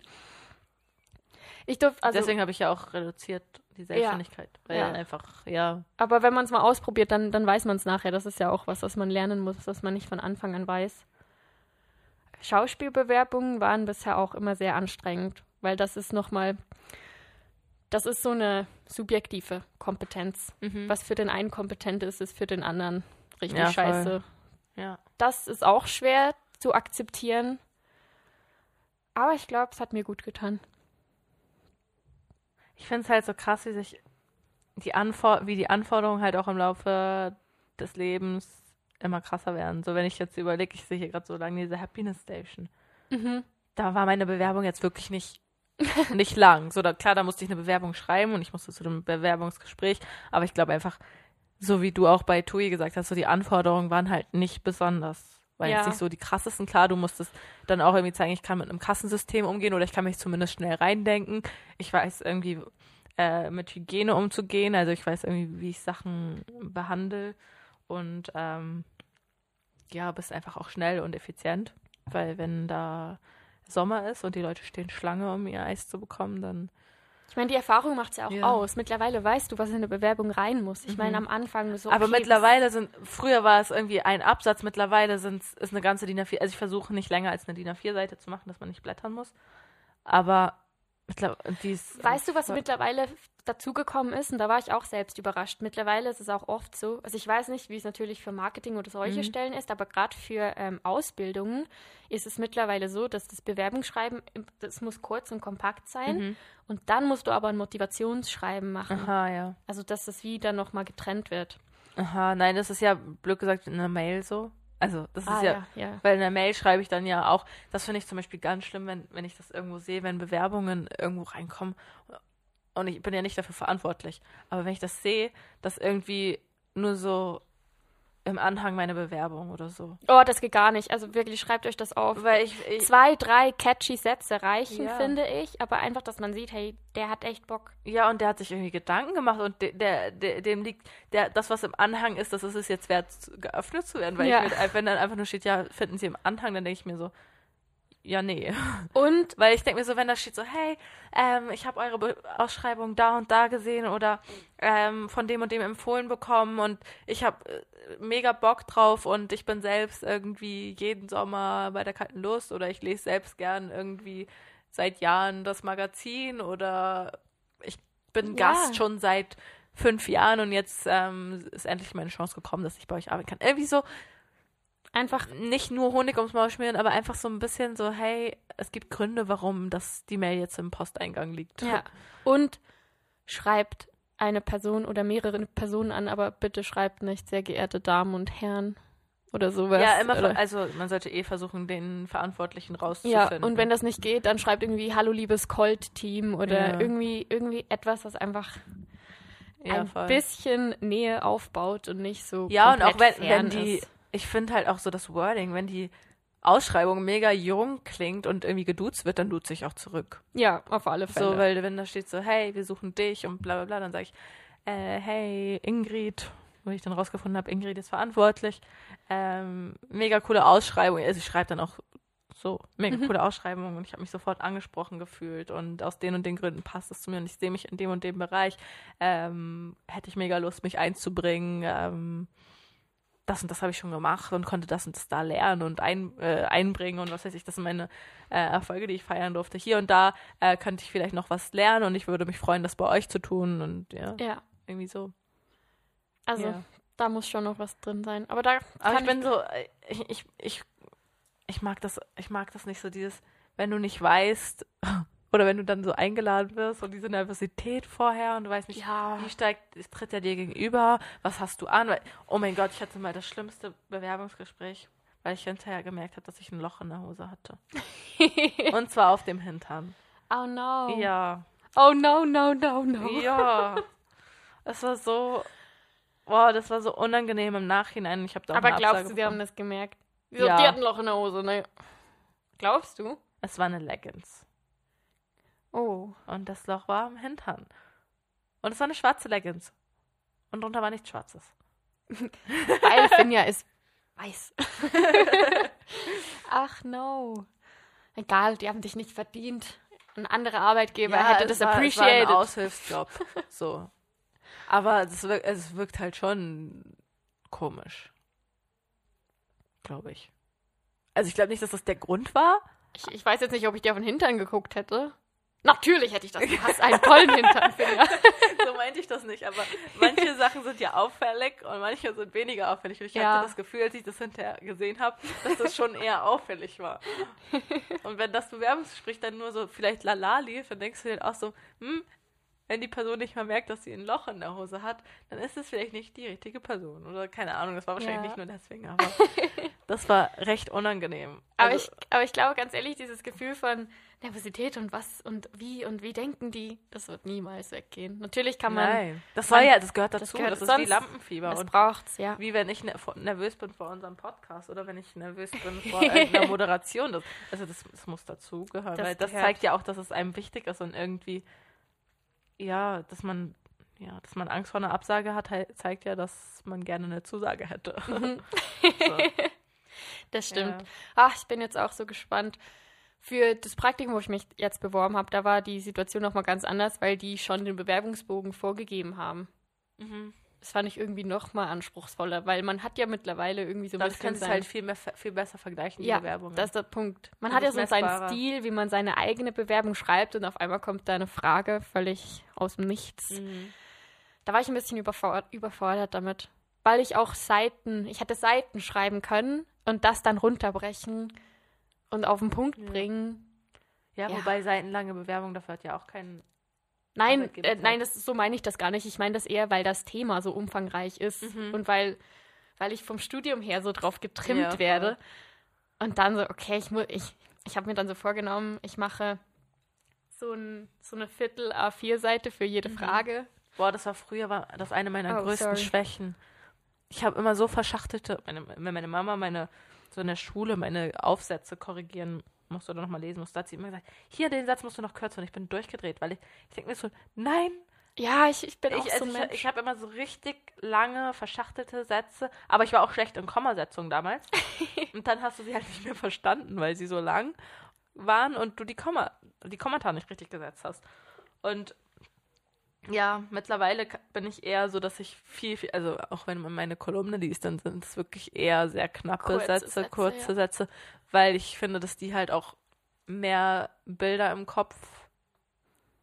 Ich durfte also Deswegen habe ich ja auch reduziert, die Selbstständigkeit. Weil Ja. einfach, ja. Aber wenn man es mal ausprobiert, dann, dann weiß man es nachher. Das ist ja auch was, was man lernen muss, was man nicht von Anfang an weiß. Schauspielbewerbungen waren bisher auch immer sehr anstrengend, weil das ist nochmal, das ist so eine subjektive Kompetenz. Mhm. Was für den einen kompetent ist, ist für den anderen richtig Ja, scheiße. Ja. Das ist auch schwer zu akzeptieren. Aber ich glaube, es hat mir gut getan. Ich finde es halt so krass, wie sich die Anfor wie die Anforderungen halt auch im Laufe des Lebens immer krasser werden. So, wenn ich jetzt überlege, ich sehe hier gerade so lange diese Happiness Station. Da war meine Bewerbung jetzt wirklich nicht, nicht lang. So, da, klar, da musste ich eine Bewerbung schreiben und ich musste zu dem Bewerbungsgespräch. Aber ich glaube einfach, so wie du auch bei TUI gesagt hast, so die Anforderungen waren halt nicht besonders. Waren Ja. jetzt nicht so die krassesten. Klar, du musstest dann auch irgendwie zeigen, ich kann mit einem Kassensystem umgehen oder ich kann mich zumindest schnell reindenken. Ich weiß irgendwie, äh, mit Hygiene umzugehen. Also ich weiß irgendwie, wie ich Sachen behandle und ähm, ja, bist einfach auch schnell und effizient, weil wenn da Sommer ist und die Leute stehen Schlange, um ihr Eis zu bekommen, dann Ich meine, die Erfahrung macht es ja auch Ja. aus. Mittlerweile weißt du, was in eine Bewerbung rein muss. Ich meine, am Anfang so. Aber okay, mittlerweile sind, früher war es irgendwie ein Absatz, mittlerweile sind's, ist eine ganze DIN A4, also ich versuche nicht länger als eine DIN A4-Seite zu machen, dass man nicht blättern muss. Aber die ist. Weißt du, was mittlerweile dazugekommen ist? Und da war ich auch selbst überrascht. Mittlerweile ist es auch oft so, also ich weiß nicht, wie es natürlich für Marketing oder solche Mhm. Stellen ist, aber gerade für ähm, Ausbildungen ist es mittlerweile so, dass das Bewerbungsschreiben, das muss kurz und kompakt sein. Mhm. Und dann musst du aber ein Motivationsschreiben machen. Aha, ja. Also, dass das wieder nochmal getrennt wird. Aha, nein, das ist ja, blöd gesagt, in einer Mail so. Also, das ist Ah, ja, ja, ja. Weil in der Mail schreibe ich dann ja auch, das finde ich zum Beispiel ganz schlimm, wenn, wenn ich das irgendwo sehe, wenn Bewerbungen irgendwo reinkommen. Und ich bin ja nicht dafür verantwortlich. Aber wenn ich das sehe, dass irgendwie nur so im Anhang meine Bewerbung oder so. Oh, das geht gar nicht. Also wirklich, schreibt euch das auf. Weil ich, ich Zwei, drei catchy Sätze reichen, Ja. finde ich. Aber einfach, dass man sieht, hey, der hat echt Bock. ja, und der hat sich irgendwie Gedanken gemacht und de, der, der, dem liegt, der, das, was im Anhang ist, das ist es jetzt wert, geöffnet zu werden. Weil Ja. ich mir, wenn dann einfach nur steht, ja, finden Sie im Anhang, dann denke ich mir so, ja, nee. Und Weil ich denke mir so, wenn da steht so, hey, ähm, ich habe eure Be Ausschreibung da und da gesehen oder ähm, von dem und dem empfohlen bekommen und ich habe äh, mega Bock drauf und ich bin selbst irgendwie jeden Sommer bei der kalten Lust oder ich lese selbst gern irgendwie seit Jahren das Magazin oder ich bin Ja. Gast schon seit fünf Jahren und jetzt ähm, ist endlich meine Chance gekommen, dass ich bei euch arbeiten kann. Irgendwie so, einfach, nicht nur Honig ums Maul schmieren, aber einfach so ein bisschen so, hey, es gibt Gründe, warum das die Mail jetzt im Posteingang liegt. ja. Und schreibt eine Person oder mehrere Personen an, aber bitte schreibt nicht, sehr geehrte Damen und Herren oder sowas. Ja, immer, oder, also man sollte eh versuchen, den Verantwortlichen ja, rauszufinden. und wenn das nicht geht, dann schreibt irgendwie Hallo liebes Colt-Team oder Ja. irgendwie, irgendwie etwas, was einfach ja, ein voll. bisschen Nähe aufbaut und nicht so. Ja, und auch wenn, wenn die, ist. Ich finde halt auch so das Wording, wenn die Ausschreibung mega jung klingt und irgendwie geduzt wird, dann duze ich auch zurück. Ja, auf alle Fälle. So, weil wenn da steht so, hey, wir suchen dich und bla bla bla, dann sage ich, äh, hey, Ingrid, wo ich dann rausgefunden habe, Ingrid ist verantwortlich. Ähm, mega coole Ausschreibung. Also ich schreibe dann auch so, mega Mhm. coole Ausschreibung und ich habe mich sofort angesprochen gefühlt und aus den und den Gründen passt es zu mir und ich sehe mich in dem und dem Bereich. Ähm, hätte ich mega Lust, mich einzubringen. Ähm, das und das habe ich schon gemacht und konnte das und das da lernen und ein, äh, einbringen und was weiß ich, das sind meine äh, Erfolge, die ich feiern durfte. Hier und da äh, könnte ich vielleicht noch was lernen und ich würde mich freuen, das bei euch zu tun und ja, ja, irgendwie so. also ja. da muss schon noch was drin sein. Aber da Aber ich bin so, äh, ich, ich, ich, ich mag das, ich mag das nicht so, dieses, wenn du nicht weißt, oder wenn du dann so eingeladen wirst und diese Nervosität vorher und du weißt nicht, Ja. wie steigt, tritt er dir gegenüber, was hast du an? Weil, oh mein Gott, ich hatte mal das schlimmste Bewerbungsgespräch, weil ich hinterher gemerkt habe, dass ich ein Loch in der Hose hatte. und zwar auf dem Hintern. oh no. Ja. Oh no, no, no, no. Ja. Es war so, boah, das war so unangenehm im Nachhinein. Ich habe da auch Aber glaubst Absage du, die haben bekommen. das gemerkt? Wieso, Ja. Die hatten ein Loch in der Hose, ne? Glaubst du? Es war eine Leggings. Oh. Und das Loch war am Hintern. Und es war eine schwarze Leggings. Und drunter war nichts Schwarzes. Weil Finja ist weiß. Ach no. Egal, die haben dich nicht verdient. Ein anderer Arbeitgeber hätte das war, es war appreciated. ein Aushilfsjob. so. Aber es wirkt, es wirkt halt schon komisch. Glaube ich. Also ich glaube nicht, dass das der Grund war. ich, ich weiß jetzt nicht, ob ich dir auf den Hintern geguckt hätte. Natürlich hätte ich das. Du hast einen tollen Hintern, Finja. so meinte ich das nicht, aber manche Sachen sind ja auffällig und manche sind weniger auffällig. Und ich Ja. hatte das Gefühl, als ich das hinterher gesehen habe, dass das schon eher auffällig war. Und wenn das Bewerbungsgespräch dann nur so vielleicht lala lief, dann denkst du dir auch so, hm, wenn die Person nicht mal merkt, dass sie ein Loch in der Hose hat, dann ist es vielleicht nicht die richtige Person. Oder keine Ahnung, das war wahrscheinlich Ja. nicht nur deswegen, aber das war recht unangenehm. Aber, Also, ich, aber ich glaube ganz ehrlich, dieses Gefühl von Nervosität und was und wie und wie denken die, das wird niemals weggehen. Natürlich kann man, nein, das soll ja, das gehört dazu, das, gehört- ist wie Lampenfieber. das und braucht's, ja. wie wenn ich ner nervös bin vor unserem Podcast oder wenn ich nervös bin vor irgendeiner Moderation. Das, also das, das muss dazugehören, Das weil das gehört. zeigt ja auch, dass es einem wichtig ist und irgendwie ja, dass man, ja, dass man Angst vor einer Absage hat, zeigt ja, dass man gerne eine Zusage hätte. Mhm. so. Das stimmt. Ja. Ach, ich bin jetzt auch so gespannt. Für das Praktikum, wo ich mich jetzt beworben habe, da war die Situation nochmal ganz anders, weil die schon den Bewerbungsbogen vorgegeben haben. Mhm. Das fand ich irgendwie nochmal anspruchsvoller, weil man hat ja mittlerweile irgendwie so ein Das bisschen kannst du halt viel, mehr, viel besser vergleichen, die ja, Bewerbungen. das ist der Punkt. Man Und hat ja so seinen. Stil, wie man seine eigene Bewerbung schreibt und auf einmal kommt da eine Frage völlig aus dem Nichts. Mhm. Da war ich ein bisschen überfordert, überfordert damit, weil ich auch Seiten, ich hätte Seiten schreiben können und das dann runterbrechen und auf den Punkt Ja. bringen. Ja, Ja. wobei seitenlange Bewerbung dafür hat ja auch keinen. Nein, äh, nein, das ist, so meine ich das gar nicht. Ich meine das eher, weil das Thema so umfangreich ist Mhm. und weil, weil ich vom Studium her so drauf getrimmt Ja, werde. Und dann so, okay, ich muss, ich, ich habe mir dann so vorgenommen, ich mache so, ein, so eine Viertel A4-Seite für jede Mhm. Frage. Boah, das war früher war das eine meiner Oh, größten sorry. Schwächen. Ich habe immer so verschachtelte, meine, wenn meine Mama meine so in der Schule meine Aufsätze korrigieren musste oder nochmal lesen musste, hat sie immer gesagt, hier den Satz musst du noch kürzer und ich bin durchgedreht, weil ich, ich denke mir so, nein, Ja, ich, ich bin auch ich, so also ich, Mensch. ich habe immer so richtig lange verschachtelte Sätze, aber ich war auch schlecht in Kommasetzung damals. und dann hast du sie halt nicht mehr verstanden, weil sie so lang waren und du die Komma, die Kommata nicht richtig gesetzt hast. Und ja, mittlerweile bin ich eher so, dass ich viel, viel, also auch wenn man meine Kolumne liest, dann sind es wirklich eher sehr knappe Kurze Sätze, Sätze, kurze ja. Sätze, weil ich finde, dass die halt auch mehr Bilder im Kopf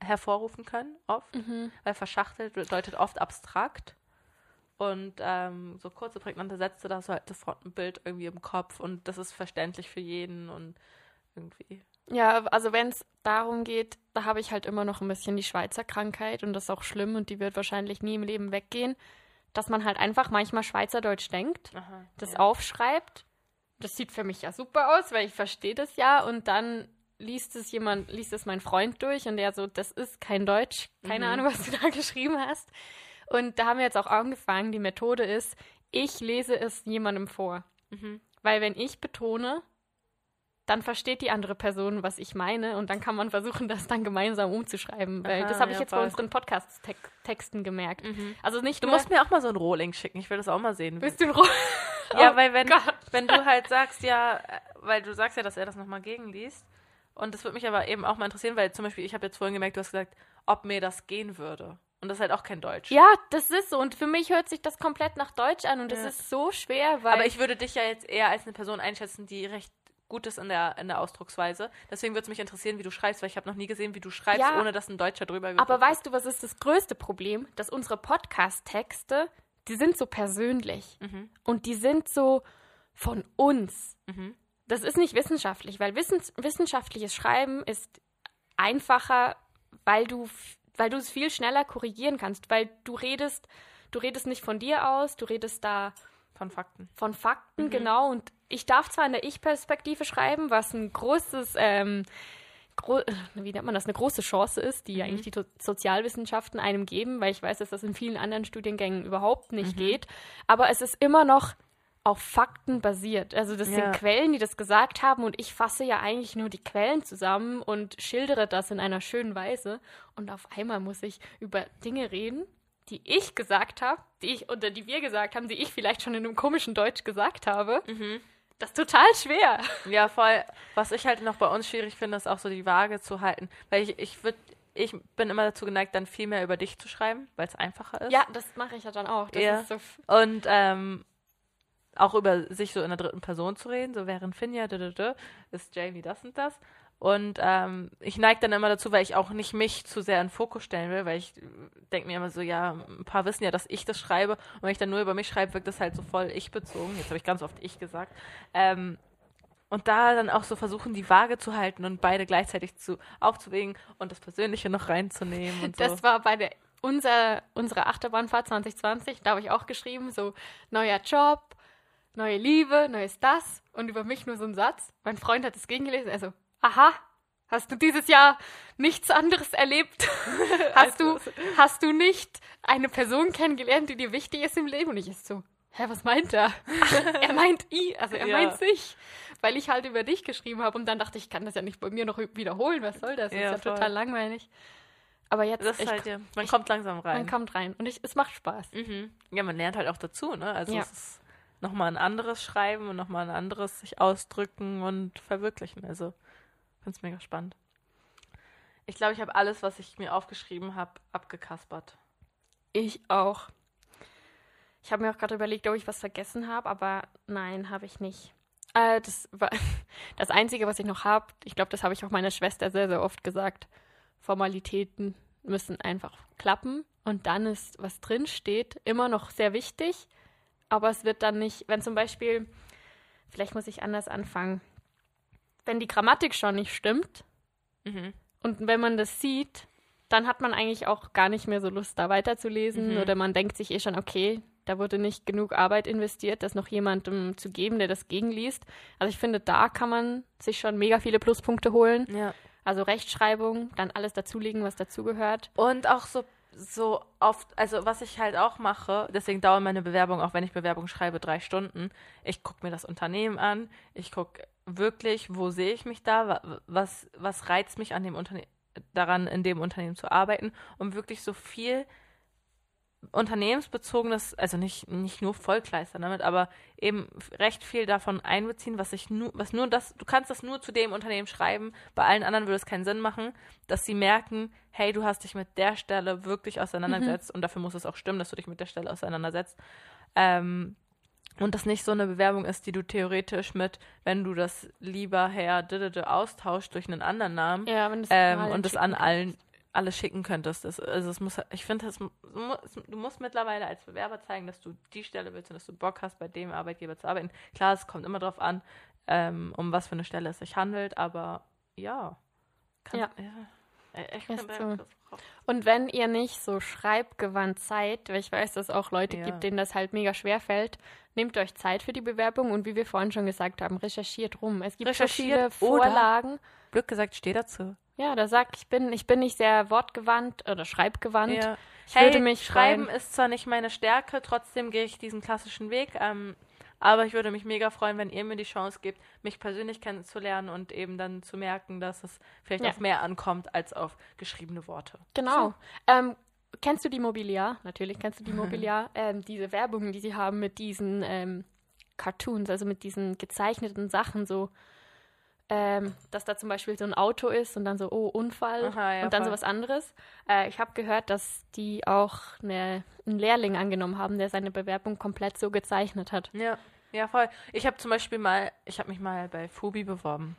hervorrufen können, oft Mhm. weil verschachtelt bedeutet oft abstrakt. Und ähm, so kurze, prägnante Sätze, da hast du halt sofort ein Bild irgendwie im Kopf und das ist verständlich für jeden und irgendwie. Ja, also wenn es darum geht, da habe ich halt immer noch ein bisschen die Schweizer Krankheit und das ist auch schlimm und die wird wahrscheinlich nie im Leben weggehen, dass man halt einfach manchmal Schweizerdeutsch denkt, Aha, das ja. aufschreibt. Das sieht für mich ja super aus, weil ich verstehe das ja und dann liest es jemand, liest es mein Freund durch und der so, das ist kein Deutsch, keine Mhm. Ahnung, was du da geschrieben hast. Und da haben wir jetzt auch angefangen, die Methode ist, ich lese es jemandem vor. Mhm. Weil wenn ich betone, dann versteht die andere Person, was ich meine und dann kann man versuchen, das dann gemeinsam umzuschreiben. Weil Aha, das habe ich ja, jetzt bei voll. unseren Podcast-Texten gemerkt. Mhm. Also nicht Du musst mir auch mal so einen Rohling schicken, ich will das auch mal sehen. Bist du ein Ro ja, Oh weil wenn, Gott. wenn du halt sagst, ja, äh, weil du sagst ja, dass er das nochmal gegenliest. Und das würde mich aber eben auch mal interessieren, weil zum Beispiel, ich habe jetzt vorhin gemerkt, du hast gesagt, ob mir das gehen würde. Und das ist halt auch kein Deutsch. Ja, das ist so. Und für mich hört sich das komplett nach Deutsch an und das Ja. ist so schwer, weil... Aber ich würde dich ja jetzt eher als eine Person einschätzen, die recht gut ist in der, in der Ausdrucksweise. Deswegen würde es mich interessieren, wie du schreibst, weil ich habe noch nie gesehen, wie du schreibst, Ja. ohne dass ein Deutscher drüber Aber geguckt weißt du, was ist das größte Problem? Dass unsere Podcast-Texte, die sind so persönlich. Mhm. Und die sind so von uns. Mhm. Das ist nicht wissenschaftlich, weil wissens wissenschaftliches Schreiben ist einfacher, weil du, weil du es viel schneller korrigieren kannst, weil du redest, du redest nicht von dir aus, du redest da Von Fakten. von Fakten, Mhm. genau. Und ich darf zwar in der Ich-Perspektive schreiben, was ein großes, ähm, gro wie nennt man das, eine große Chance ist, die Mhm. eigentlich die Sozialwissenschaften einem geben, weil ich weiß, dass das in vielen anderen Studiengängen überhaupt nicht Mhm. geht. Aber es ist immer noch auf Fakten basiert. Also das Ja. sind Quellen, die das gesagt haben und ich fasse ja eigentlich nur die Quellen zusammen und schildere das in einer schönen Weise. Und auf einmal muss ich über Dinge reden, die ich gesagt habe, die ich oder die wir gesagt haben, die ich vielleicht schon in einem komischen Deutsch gesagt habe. Mhm. Das ist total schwer. Ja, voll. Was ich halt noch bei uns schwierig finde, ist auch so die Waage zu halten. Weil ich, ich würde, ich bin immer dazu geneigt, dann viel mehr über dich zu schreiben, weil es einfacher ist. Ja, das mache ich ja dann auch. Das Ja. so Und ähm, auch über sich so in der dritten Person zu reden, so während Finja, ist Jamie das und das. Und ähm, ich neige dann immer dazu, weil ich auch nicht mich zu sehr in den Fokus stellen will, weil ich denke mir immer so, ja, ein paar wissen ja, dass ich das schreibe. Und wenn ich dann nur über mich schreibe, wirkt das halt so voll ich bezogen. Jetzt habe ich ganz oft ich gesagt. Ähm, und da dann auch so versuchen, die Waage zu halten und beide gleichzeitig zu aufzuwägen und das Persönliche noch reinzunehmen und so. Das war bei der unser, unsere Achterbahnfahrt 2020, da habe ich auch geschrieben, so neuer Job, neue Liebe, neues das und über mich nur so ein Satz. Mein Freund hat es gegengelesen, also, aha, hast du dieses Jahr nichts anderes erlebt? hast, du, hast du nicht eine Person kennengelernt, die dir wichtig ist im Leben? Und ich ist so, hä, was meint er? Ach, er meint i, also er Ja. meint sich, weil ich halt über dich geschrieben habe und dann dachte ich, ich kann das ja nicht bei mir noch wiederholen, was soll das? Das Ja, ist ja voll. total langweilig. Aber jetzt, Das ist ich, halt, ja, man kommt langsam rein. man kommt rein und ich, es macht Spaß. Mhm. Ja, man lernt halt auch dazu, ne? Also Ja. es ist nochmal ein anderes Schreiben und nochmal ein anderes sich ausdrücken und verwirklichen. Also, ich finde es mega spannend. Ich glaube, ich habe alles, was ich mir aufgeschrieben habe, abgekaspert. Ich auch. Ich habe mir auch gerade überlegt, ob ich was vergessen habe, aber nein, habe ich nicht. Äh, das, war, das Einzige, was ich noch habe, ich glaube, das habe ich auch meiner Schwester sehr, sehr oft gesagt. Formalitäten müssen einfach klappen und dann ist, was drin steht, immer noch sehr wichtig, aber es wird dann nicht, wenn zum Beispiel, vielleicht muss ich anders anfangen, wenn die Grammatik schon nicht stimmt, Mhm. und wenn man das sieht, dann hat man eigentlich auch gar nicht mehr so Lust, da weiterzulesen. Mhm. Oder man denkt sich eh schon, okay, da wurde nicht genug Arbeit investiert, das noch jemandem zu geben, der das gegenliest. Also ich finde, da kann man sich schon mega viele Pluspunkte holen. Ja. Also Rechtschreibung, dann alles dazulegen, was dazugehört. Und auch so, so oft, also was ich halt auch mache, deswegen dauern meine Bewerbungen, auch wenn ich Bewerbung schreibe, drei Stunden. Ich gucke mir das Unternehmen an, ich gucke wirklich, wo sehe ich mich da, wa- was, was reizt mich an dem daran, in dem Unternehmen zu arbeiten, um wirklich so viel unternehmensbezogenes, also nicht, nicht nur Vollkleister damit, aber eben recht viel davon einbeziehen, was ich nur, was nur das, du kannst das nur zu dem Unternehmen schreiben, bei allen anderen würde es keinen Sinn machen, dass sie merken, hey, du hast dich mit der Stelle wirklich auseinandergesetzt und dafür muss es auch stimmen, dass du dich mit der Stelle auseinandersetzt. Ähm, und das nicht so eine Bewerbung ist, die du theoretisch mit, wenn du das lieber Herr austauscht durch einen anderen Namen Ja, das ähm, und das an allen alles schicken könntest. Das, also es muss, ich finde, du musst mittlerweile als Bewerber zeigen, dass du die Stelle willst und dass du Bock hast, bei dem Arbeitgeber zu arbeiten. Klar, es kommt immer darauf an, ähm, um was für eine Stelle es sich handelt, aber ja. Ja. Äh, Ich Ist finde, so. Und wenn ihr nicht so schreibgewandt seid, weil ich weiß, dass es auch Leute Ja. gibt, denen das halt mega schwer fällt, nehmt euch Zeit für die Bewerbung und wie wir vorhin schon gesagt haben, recherchiert rum. Es gibt oder- Vorlagen. Glück gesagt, steh dazu. Ja, da sag ich bin, ich bin nicht sehr wortgewandt oder schreibgewandt. Ja. Ich hey, würde mich Schreiben freuen. ist zwar nicht meine Stärke, trotzdem gehe ich diesen klassischen Weg. Ähm, aber ich würde mich mega freuen, wenn ihr mir die Chance gebt, mich persönlich kennenzulernen und eben dann zu merken, dass es vielleicht Ja. auf mehr ankommt als auf geschriebene Worte. Genau. Ähm, kennst du die Mobiliar? Natürlich kennst du die Mobiliar. ähm, diese Werbungen, die sie haben mit diesen ähm, Cartoons, also mit diesen gezeichneten Sachen, so, ähm, dass da zum Beispiel so ein Auto ist und dann so, oh, Unfall Aha, ja, und dann voll. so was anderes. Äh, ich habe gehört, dass die auch eine, einen Lehrling angenommen haben, der seine Bewerbung komplett so gezeichnet hat. Ja, ja, voll. Ich habe zum Beispiel mal, ich habe mich mal bei Fubi beworben.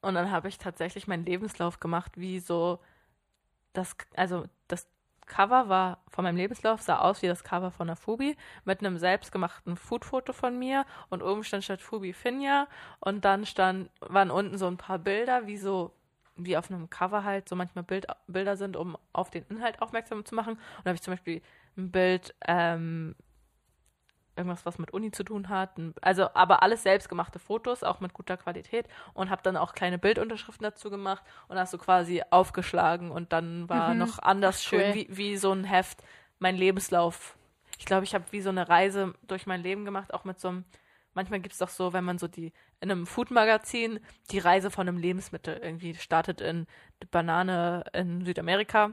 Und dann habe ich tatsächlich meinen Lebenslauf gemacht, wie so das, also das Cover war von meinem Lebenslauf, sah aus wie das Cover von der Fubi, mit einem selbstgemachten Foodfoto von mir und oben stand statt Fubi Finja und dann stand, waren unten so ein paar Bilder, wie so, wie auf einem Cover halt so manchmal Bild, Bilder sind, um auf den Inhalt aufmerksam zu machen. Und da habe ich zum Beispiel ein Bild, ähm, irgendwas, was mit Uni zu tun hat. Also, aber alles selbstgemachte Fotos, auch mit guter Qualität. Und habe dann auch kleine Bildunterschriften dazu gemacht und hast so quasi aufgeschlagen. Und dann war Mhm. noch anders Ach, schön, cool. wie, wie so ein Heft, mein Lebenslauf. Ich glaube, ich habe wie so eine Reise durch mein Leben gemacht, auch mit so einem. Manchmal gibt es doch so, wenn man so die in einem Food-Magazin die Reise von einem Lebensmittel irgendwie startet in Banane in Südamerika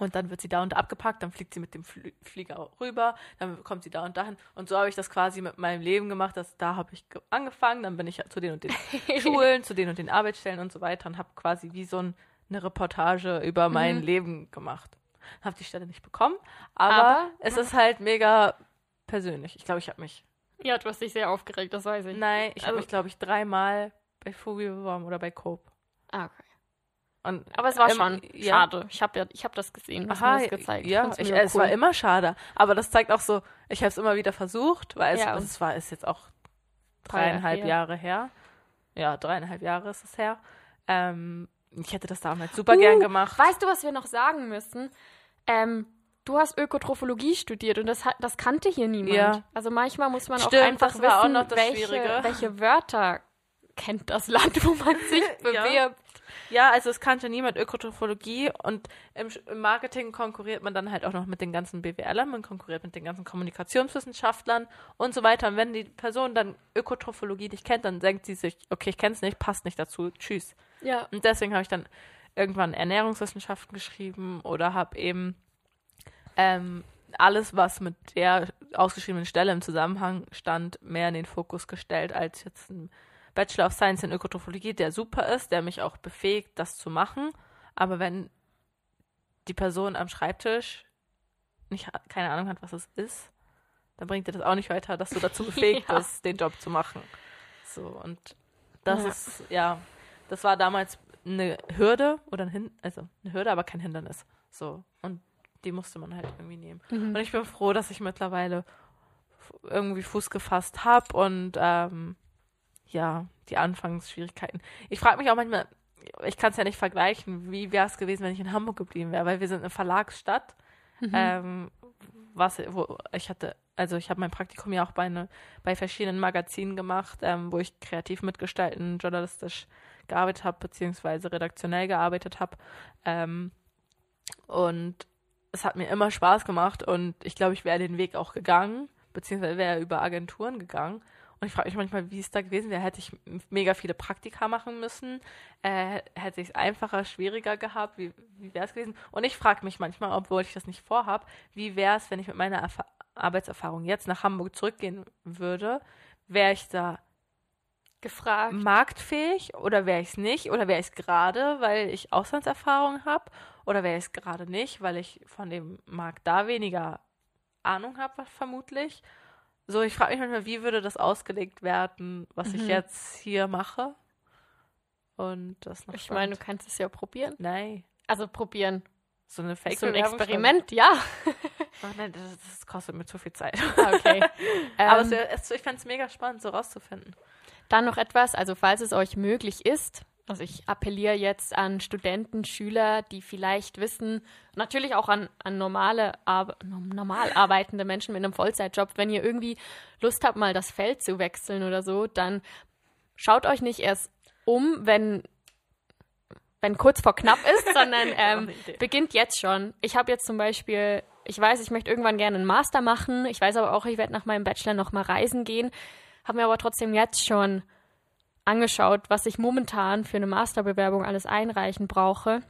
und dann wird sie da und da abgepackt, dann fliegt sie mit dem Flieger rüber, dann kommt sie da und dahin. Und so habe ich das quasi mit meinem Leben gemacht, dass da habe ich ge- angefangen, dann bin ich zu den und den Schulen, zu den und den Arbeitsstellen und so weiter und habe quasi wie so ein, eine Reportage über mein Mhm. Leben gemacht. Habe die Stelle nicht bekommen, aber, Aber- es ist halt mega persönlich. Ich glaube, ich habe mich, Ja, du hast dich sehr aufgeregt, das weiß ich. nein, ich habe Also- mich, glaube ich, dreimal bei Fubi beworben oder bei Cope. Ah, okay. Und Aber es war Ähm, schon ja. schade. Ich habe ja, ich habe das gesehen, hast Aha, mir das gezeigt. ja, ich, mega es cool. war immer schade. Aber das zeigt auch so, ich habe es immer wieder versucht, weil es, Ja, es war ist jetzt auch Drei Jahre dreieinhalb her. Jahre her. Ja, dreieinhalb Jahre ist es her. Ähm, ich hätte das damals super gern Uh, gemacht. Weißt du, was wir noch sagen müssen? Ähm, du hast Ökotrophologie studiert und das, hat, das kannte hier niemand. Ja. Also manchmal muss man Stimmt, auch einfach auch wissen, das welche, welche Wörter kennt das Land, wo man sich bewirbt. Ja, also es kannte niemand Ökotrophologie und im, im Marketing konkurriert man dann halt auch noch mit den ganzen BWLern, man konkurriert mit den ganzen Kommunikationswissenschaftlern und so weiter. Und wenn die Person dann Ökotrophologie nicht kennt, dann denkt sie sich, okay, ich kenne es nicht, passt nicht dazu, tschüss. Ja. Und deswegen habe ich dann irgendwann Ernährungswissenschaften geschrieben oder habe eben ähm, alles, was mit der ausgeschriebenen Stelle im Zusammenhang stand, mehr in den Fokus gestellt als jetzt ein Bachelor of Science in Ökotrophologie, der super ist, der mich auch befähigt, das zu machen. Aber wenn die Person am Schreibtisch nicht keine Ahnung hat, was es ist, dann bringt dir das auch nicht weiter, dass du dazu befähigt Ja. bist, den Job zu machen. So und das Ja. ist ja, das war damals eine Hürde oder ein Hin also eine Hürde, aber kein Hindernis. So und die musste man halt irgendwie nehmen. Mhm. Und ich bin froh, dass ich mittlerweile irgendwie Fuß gefasst habe und ähm, ja, die Anfangsschwierigkeiten. Ich frage mich auch manchmal, ich kann es ja nicht vergleichen, wie wäre es gewesen, wenn ich in Hamburg geblieben wäre, weil wir sind eine Verlagsstadt. Mhm. Ähm, was, wo ich hatte, also ich habe mein Praktikum ja auch bei, ne, bei verschiedenen Magazinen gemacht, ähm, wo ich kreativ mitgestalten, journalistisch gearbeitet habe, beziehungsweise redaktionell gearbeitet habe. Ähm, und es hat mir immer Spaß gemacht und ich glaube, ich wäre den Weg auch gegangen, beziehungsweise wäre über Agenturen gegangen. Und ich frage mich manchmal, wie es da gewesen wäre. Hätte ich mega viele Praktika machen müssen? Äh, hätte ich es einfacher, schwieriger gehabt? Wie, wie wäre es gewesen? Und ich frage mich manchmal, obwohl ich das nicht vorhabe, wie wäre es, wenn ich mit meiner Erfa Arbeitserfahrung jetzt nach Hamburg zurückgehen würde? Wäre ich da Gefragt. marktfähig oder wäre ich es nicht? Oder wäre ich es gerade, weil ich Auslandserfahrung habe? Oder wäre ich es gerade nicht, weil ich von dem Markt da weniger Ahnung habe, vermutlich? So, ich frage mich manchmal, wie würde das ausgelegt werden, was ich Mhm. jetzt hier mache? Und das noch Ich meine, du kannst es ja probieren. nein, Also probieren. so eine So ein Experiment, ja. Ach, nein, das, das kostet mir zu viel Zeit. Ah, Okay. Aber es ähm, es, ich fände es mega spannend, so rauszufinden. Dann noch etwas, also falls es euch möglich ist, also ich appelliere jetzt an Studenten, Schüler, die vielleicht wissen, natürlich auch an, an normale, Ar normal arbeitende Menschen mit einem Vollzeitjob, wenn ihr irgendwie Lust habt, mal das Feld zu wechseln oder so, dann schaut euch nicht erst um, wenn, wenn kurz vor knapp ist, sondern ähm, beginnt jetzt schon. Ich habe jetzt zum Beispiel, ich weiß, ich möchte irgendwann gerne einen Master machen. Ich weiß aber auch, ich werde nach meinem Bachelor noch mal reisen gehen. Habe mir aber trotzdem jetzt schon angeschaut, was ich momentan für eine Masterbewerbung alles einreichen brauche,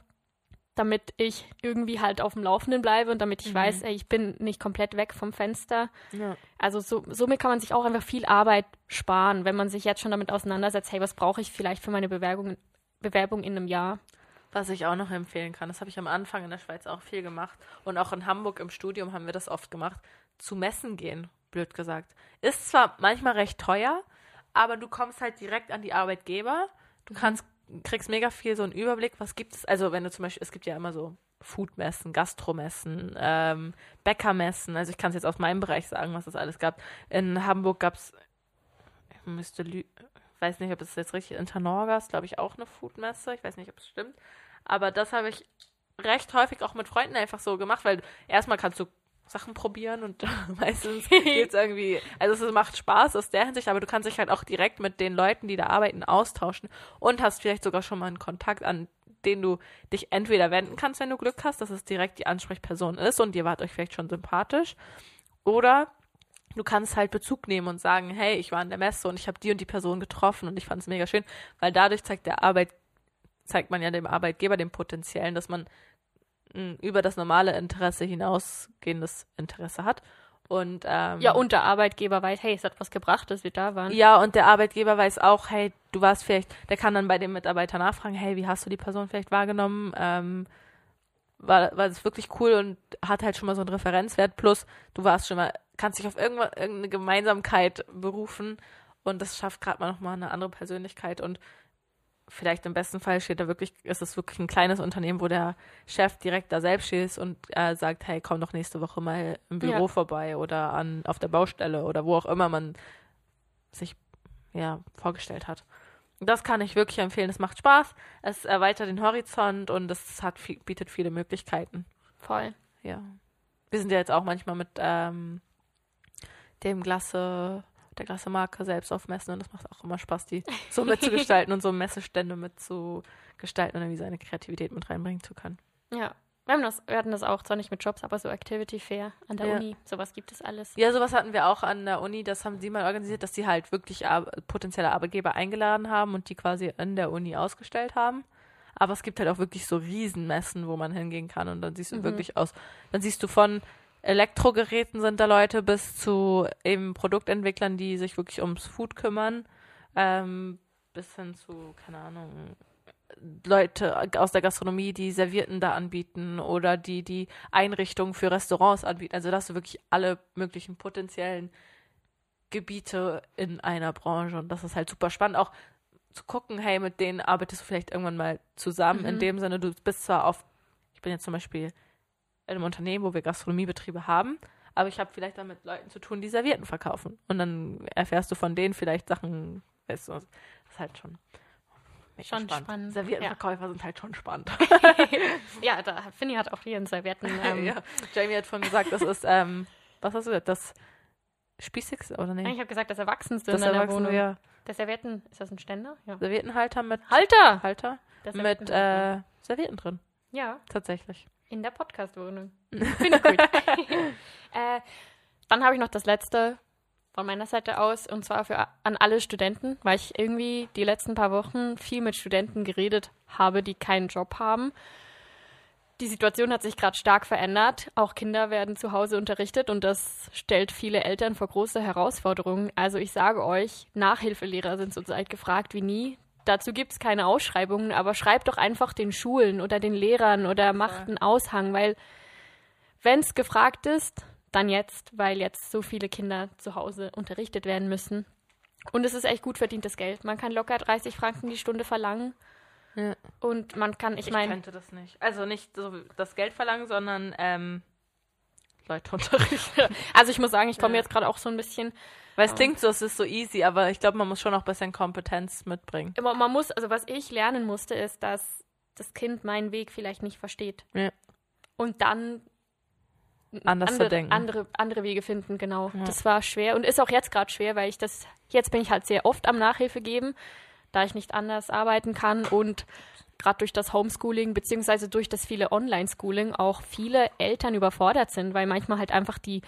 damit ich irgendwie halt auf dem Laufenden bleibe und damit ich weiß, ey, ich bin nicht komplett weg vom Fenster. Ja. Also so, somit kann man sich auch einfach viel Arbeit sparen, wenn man sich jetzt schon damit auseinandersetzt, hey, was brauche ich vielleicht für meine Bewerbung, Bewerbung in einem Jahr? Was ich auch noch empfehlen kann, das habe ich am Anfang in der Schweiz auch viel gemacht und auch in Hamburg im Studium haben wir das oft gemacht, zu Messen gehen, blöd gesagt. Ist zwar manchmal recht teuer, aber du kommst halt direkt an die Arbeitgeber. Du kannst, kriegst mega viel so einen Überblick, was gibt es. Also wenn du zum Beispiel, es gibt ja immer so Foodmessen, Gastromessen, ähm, Bäckermessen. Also ich kann es jetzt aus meinem Bereich sagen, was es alles gab. In Hamburg gab es, ich müsste lü weiß nicht, ob es jetzt richtig, in Tanorgas, glaube ich, auch eine Foodmesse. Ich weiß nicht, ob es stimmt. Aber das habe ich recht häufig auch mit Freunden einfach so gemacht, weil erstmal kannst du Sachen probieren und meistens geht's irgendwie, also es macht Spaß aus der Hinsicht, aber du kannst dich halt auch direkt mit den Leuten, die da arbeiten, austauschen und hast vielleicht sogar schon mal einen Kontakt, an den du dich entweder wenden kannst, wenn du Glück hast, dass es direkt die Ansprechperson ist und ihr wart euch vielleicht schon sympathisch, oder du kannst halt Bezug nehmen und sagen, hey, ich war in der Messe und ich habe die und die Person getroffen und ich fand es mega schön, weil dadurch zeigt der Arbeit, zeigt man ja dem Arbeitgeber dem Potenziellen, dass man über das normale Interesse hinausgehendes Interesse hat. Und ähm, Ja, und der Arbeitgeber weiß, hey, es hat was gebracht, dass wir da waren. ja, und der Arbeitgeber weiß auch, hey, du warst vielleicht, der kann dann bei dem Mitarbeiter nachfragen, hey, wie hast du die Person vielleicht wahrgenommen? Ähm, war, war das wirklich cool und hat halt schon mal so einen Referenzwert. Plus, du warst schon mal, kannst dich auf irgendeine Gemeinsamkeit berufen und das schafft gerade mal nochmal eine andere Persönlichkeit und vielleicht im besten Fall steht da wirklich, ist es wirklich ein kleines Unternehmen, wo der Chef direkt da selbst ist und äh, sagt, hey, komm doch nächste Woche mal im Büro Ja. vorbei oder an auf der Baustelle oder wo auch immer man sich ja vorgestellt hat. Das kann ich wirklich empfehlen. Es macht Spaß, es erweitert den Horizont und es hat viel, bietet viele Möglichkeiten. Voll. Ja. Wir sind ja jetzt auch manchmal mit ähm, dem Glasse, der Glasse-Marke selbst auf Messen und das macht auch immer Spaß, die so mitzugestalten und so Messestände mitzugestalten und irgendwie seine Kreativität mit reinbringen zu können. Ja. Wir, haben das, wir hatten das auch zwar nicht mit Jobs, aber so Activity Fair an der Ja. Uni. Sowas gibt es alles. Ja, sowas hatten wir auch an der Uni, das haben sie mal organisiert, dass sie halt wirklich ar potenzielle Arbeitgeber eingeladen haben und die quasi in der Uni ausgestellt haben. Aber es gibt halt auch wirklich so Riesenmessen, wo man hingehen kann und dann siehst du Mhm. wirklich aus. Dann siehst du von Elektrogeräten sind da Leute bis zu eben Produktentwicklern, die sich wirklich ums Food kümmern, ähm, bis hin zu, keine Ahnung, Leute aus der Gastronomie, die Servierten da anbieten oder die die Einrichtungen für Restaurants anbieten. Also da hast du wirklich alle möglichen potenziellen Gebiete in einer Branche und das ist halt super spannend. Auch zu gucken, hey, mit denen arbeitest du vielleicht irgendwann mal zusammen. In Mhm. dem Sinne, du bist zwar auf, ich bin jetzt zum Beispiel in einem Unternehmen, wo wir Gastronomiebetriebe haben, aber ich habe vielleicht dann mit Leuten zu tun, die Servietten verkaufen. Und dann erfährst du von denen vielleicht Sachen, weißt du, das ist halt schon, Schon spannend, Serviettenverkäufer sind halt schon spannend. Ja, da Finny hat auch ihren Servietten. Ähm, ja. Jamie hat vorhin gesagt, das ist, ähm, was hast du gesagt, das Spießigste, oder nee? Ich habe gesagt, das Erwachsenste Das in Erwachsene, Wohnung. ja. Der Servietten, ist das ein Ständer? Ja. Serviettenhalter mit Halter! Halter Der mit äh, Servietten drin, ja, tatsächlich. In der Podcast-Wohnung. Finde ich gut. äh, dann habe ich noch das letzte von meiner Seite aus und zwar für an alle Studenten, weil ich irgendwie die letzten paar Wochen viel mit Studenten geredet habe, die keinen Job haben. Die Situation hat sich gerade stark verändert. Auch Kinder werden zu Hause unterrichtet und das stellt viele Eltern vor große Herausforderungen. Also ich sage euch, Nachhilfelehrer sind zurzeit gefragt wie nie. Dazu gibt es keine Ausschreibungen, aber schreibt doch einfach den Schulen oder den Lehrern oder macht einen Aushang, weil wenn es gefragt ist, dann jetzt, weil jetzt so viele Kinder zu Hause unterrichtet werden müssen. Und es ist echt gut verdientes Geld. Man kann locker 30 Franken die Stunde verlangen. Ja. Und man kann, ich Ich meine, könnte das nicht. Also nicht so das Geld verlangen, sondern ähm, Leute unterrichten. also ich muss sagen, ich komme Ja. jetzt gerade auch so ein bisschen Weil es klingt so, es ist so easy, aber ich glaube, man muss schon noch ein bisschen Kompetenz mitbringen. immer, man muss, also was ich lernen musste, ist, dass das Kind meinen Weg vielleicht nicht versteht. Ja. Und dann Anders zu andere, denken. andere, andere Wege finden, genau. Ja. Das war schwer und ist auch jetzt gerade schwer, weil ich das, jetzt bin ich halt sehr oft am Nachhilfe geben, da ich nicht anders arbeiten kann und gerade durch das Homeschooling beziehungsweise durch das viele Online-Schooling auch viele Eltern überfordert sind, weil manchmal halt einfach die,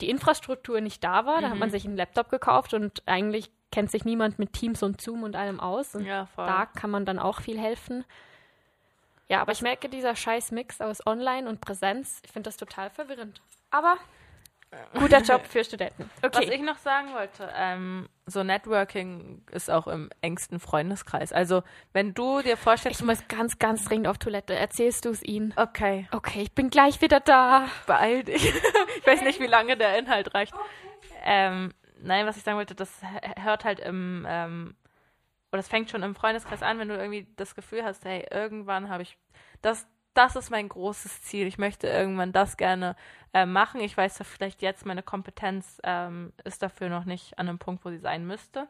die Infrastruktur nicht da war. Da hat man Mhm. sich einen Laptop gekauft und eigentlich kennt sich niemand mit Teams und Zoom und allem aus. Und Ja, da kann man dann auch viel helfen. Ja, aber ich merke, dieser scheiß Mix aus Online und Präsenz, ich finde das total verwirrend. Aber guter Job für Studenten. Was Okay. ich noch sagen wollte, ähm, so Networking ist auch im engsten Freundeskreis. Also, wenn du dir vorstellst, Ich muss ganz, ganz dringend auf Toilette. Erzählst du es ihnen? okay, Okay, ich bin gleich wieder da. beeil dich. ich weiß nicht, wie lange der Inhalt reicht. Ähm, nein, was ich sagen wollte, das hört halt im, ähm, oder es fängt schon im Freundeskreis an, wenn du irgendwie das Gefühl hast, hey, irgendwann habe ich, das, das ist mein großes Ziel. Ich möchte irgendwann das gerne äh, machen. Ich weiß ja vielleicht jetzt, meine Kompetenz ähm, ist dafür noch nicht an einem Punkt, wo sie sein müsste.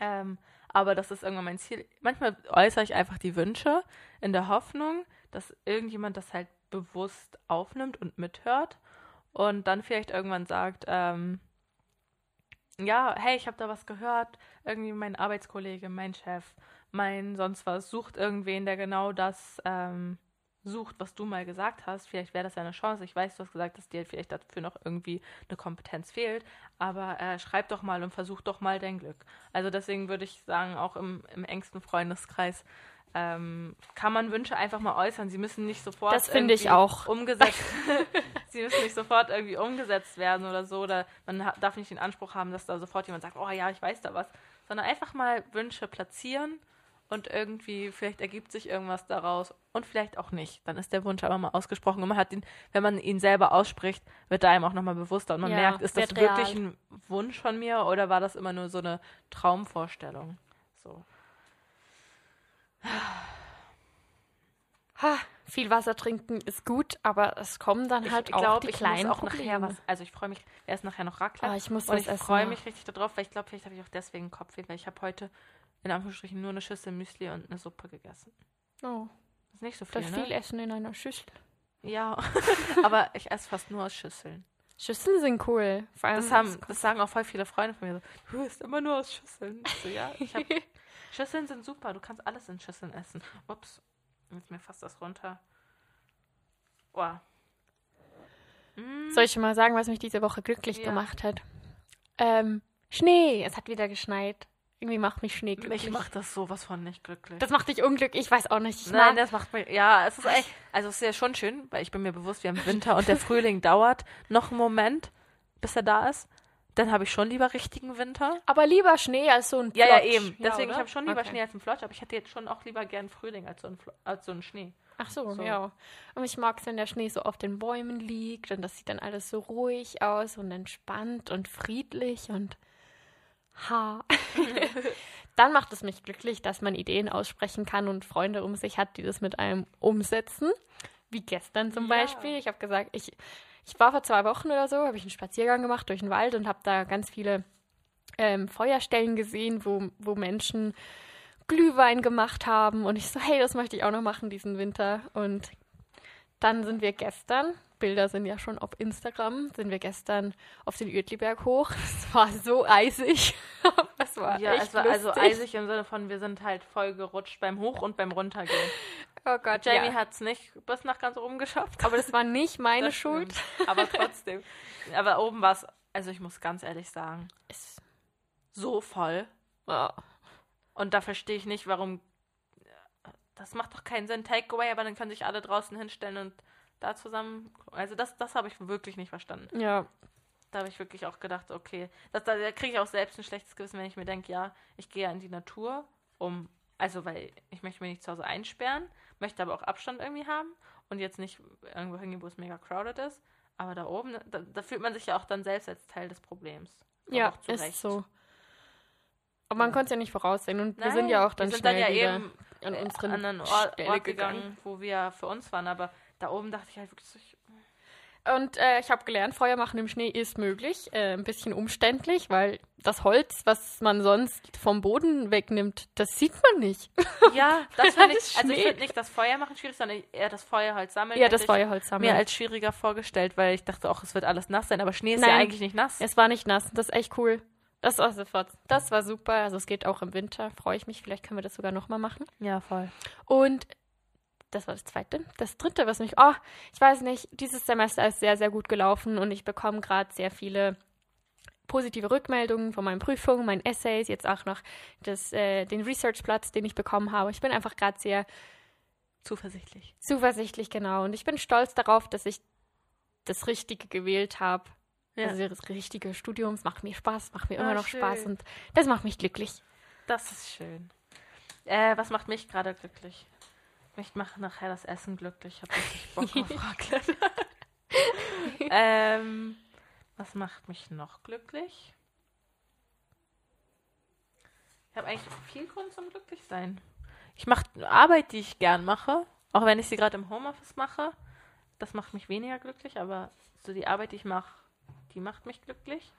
Ähm, aber das ist irgendwann mein Ziel. Manchmal äußere ich einfach die Wünsche in der Hoffnung, dass irgendjemand das halt bewusst aufnimmt und mithört und dann vielleicht irgendwann sagt, ähm, ja, hey, ich habe da was gehört, irgendwie mein Arbeitskollege, mein Chef, mein sonst was, sucht irgendwen, der genau das ähm, sucht, was du mal gesagt hast. Vielleicht wäre das ja eine Chance. Ich weiß, du hast gesagt, dass dir vielleicht dafür noch irgendwie eine Kompetenz fehlt, aber äh, schreib doch mal und versuch doch mal dein Glück. Also deswegen würde ich sagen, auch im, im engsten Freundeskreis ähm, kann man Wünsche einfach mal äußern. Sie müssen nicht sofort Das finde ich auch. umgesetzt. sie müssen nicht sofort irgendwie umgesetzt werden oder so. Oder man darf nicht den Anspruch haben, dass da sofort jemand sagt, oh ja, ich weiß da was. Sondern einfach mal Wünsche platzieren und irgendwie, vielleicht ergibt sich irgendwas daraus und vielleicht auch nicht. Dann ist der Wunsch aber mal ausgesprochen und man hat ihn, wenn man ihn selber ausspricht, wird da einem auch nochmal bewusster und man Ja, merkt, ist das wird wirklich real. ein Wunsch von mir oder war das immer nur so eine Traumvorstellung? So. Ha, viel Wasser trinken ist gut, aber es kommen dann Ich halt auch glaube, die ich kleinen auch Probleme. nachher was, also ich freue mich, wer ist nachher noch Raclette? Ah, ich muss Und was ich freue mich richtig darauf, weil ich glaube, vielleicht habe ich auch deswegen Kopfweh, weil ich habe heute in Anführungsstrichen nur eine Schüssel Müsli und eine Suppe gegessen. Oh, Das ist nicht so viel, das ne? viel Essen in einer Schüssel. Ja, aber ich esse fast nur aus Schüsseln. Schüsseln sind cool. Vor allem Das, haben, das sagen auch voll viele Freunde von mir so, du isst immer nur aus Schüsseln. So, ja, ich hab, Schüsseln sind super, du kannst alles in Schüsseln essen. Ups, jetzt mir fast das runter. Boah. Mm, Soll ich schon mal sagen, was mich diese Woche glücklich Ja. gemacht hat? Ähm, Schnee. Es hat wieder geschneit. Irgendwie macht mich Schnee glücklich. Mich macht das sowas von nicht glücklich. das macht dich unglücklich, ich weiß auch nicht. Ich Nein, das macht mich, ja, es ist echt, also es ist ja schon schön, weil ich bin mir bewusst, wir haben Winter und der Frühling dauert noch einen Moment, bis er da ist. Dann habe ich schon lieber richtigen Winter. aber lieber Schnee als so ein Ja, ja, Flotsch. eben. Deswegen, oder? ich habe schon lieber Okay. Schnee als einen Flotsch, aber ich hätte jetzt schon auch lieber gern Frühling als so einen, Flo- als so einen Schnee. Ach so, So. ja. Und ich mag es, wenn der Schnee so auf den Bäumen liegt und das sieht dann alles so ruhig aus und entspannt und friedlich und ha. dann macht es mich glücklich, dass man Ideen aussprechen kann und Freunde um sich hat, die das mit einem umsetzen. Wie gestern zum Ja. Beispiel. Ich habe gesagt, ich, ich war vor zwei Wochen oder so, habe ich einen Spaziergang gemacht durch den Wald und habe da ganz viele ähm, Feuerstellen gesehen, wo, wo Menschen Glühwein gemacht haben. Und ich so, hey, das möchte ich auch noch machen diesen Winter. Und dann sind wir gestern, Bilder sind ja schon auf Instagram, sind wir gestern auf den Uetliberg hoch. Es war so eisig. Es war Ja, echt es war also lustig. eisig im Sinne von, wir sind halt voll gerutscht beim Hoch- und beim Runtergehen. Oh Gott, Jamie ja. hat es nicht bis nach ganz oben geschafft. Aber das war nicht meine Das Schuld. stimmt. Aber trotzdem. Aber oben war es, also ich muss ganz ehrlich sagen, Es, so voll. oh. Und da verstehe ich nicht, warum. Das macht doch keinen Sinn. Takeaway, aber dann können sich alle draußen hinstellen und da zusammen. Also das, das habe ich wirklich nicht verstanden. Ja, Da habe ich wirklich auch gedacht, okay, das, da, da kriege ich auch selbst ein schlechtes Gewissen, wenn ich mir denke, ja, ich gehe ja in die Natur, um, also weil ich möchte mich nicht zu Hause einsperren, möchte aber auch Abstand irgendwie haben und jetzt nicht irgendwo hingehen, wo es mega crowded ist. Aber da oben, da, da fühlt man sich ja auch dann selbst als Teil des Problems. Aber ja, ist Recht. so. Aber man Ja. konnte es ja nicht voraussehen. Und wir Nein, sind ja auch dann wir sind schnell dann ja wieder eben an unseren an einen Ort, Ort gegangen. gegangen, wo wir für uns waren. Aber da oben dachte ich halt wirklich so, Und äh, ich habe gelernt, Feuer machen im Schnee ist möglich. Äh, ein bisschen umständlich, weil das Holz, was man sonst vom Boden wegnimmt, das sieht man nicht. ja, das finde ich, also ich finde nicht das Feuer machen schwierig, sondern eher das Feuerholz sammeln. ja, das Feuerholz sammeln. mir als schwieriger vorgestellt, weil ich dachte auch, es wird alles nass sein, aber Schnee ist ja Nein. eigentlich nicht nass. es war nicht nass. Das ist echt cool. Das war sofort. Das war super. Also es geht auch im Winter. Freue ich mich. Vielleicht können wir das sogar nochmal machen. Ja, voll. Und das war das zweite. Das dritte, was mich, oh, ich weiß nicht, dieses Semester ist sehr, sehr gut gelaufen und ich bekomme gerade sehr viele positive Rückmeldungen von meinen Prüfungen, meinen Essays, jetzt auch noch das, äh, den Researchplatz, den ich bekommen habe. Ich bin einfach gerade sehr Zuversichtlich. zuversichtlich, genau. Und ich bin stolz darauf, dass ich das Richtige gewählt habe. Ja. Also das richtige Studium, es macht mir Spaß, macht mir immer noch schön. Spaß und das macht mich glücklich. Das ist schön. Äh, was macht mich gerade glücklich? Mich macht nachher das Essen glücklich. Ich habe richtig Bock auf Raclette. ähm, was macht mich noch glücklich? Ich habe eigentlich viel Grund zum Glücklichsein. Ich mache Arbeit, die ich gern mache, auch wenn ich sie gerade im Homeoffice mache. Das macht mich weniger glücklich, aber so die Arbeit, die ich mache, die macht mich glücklich.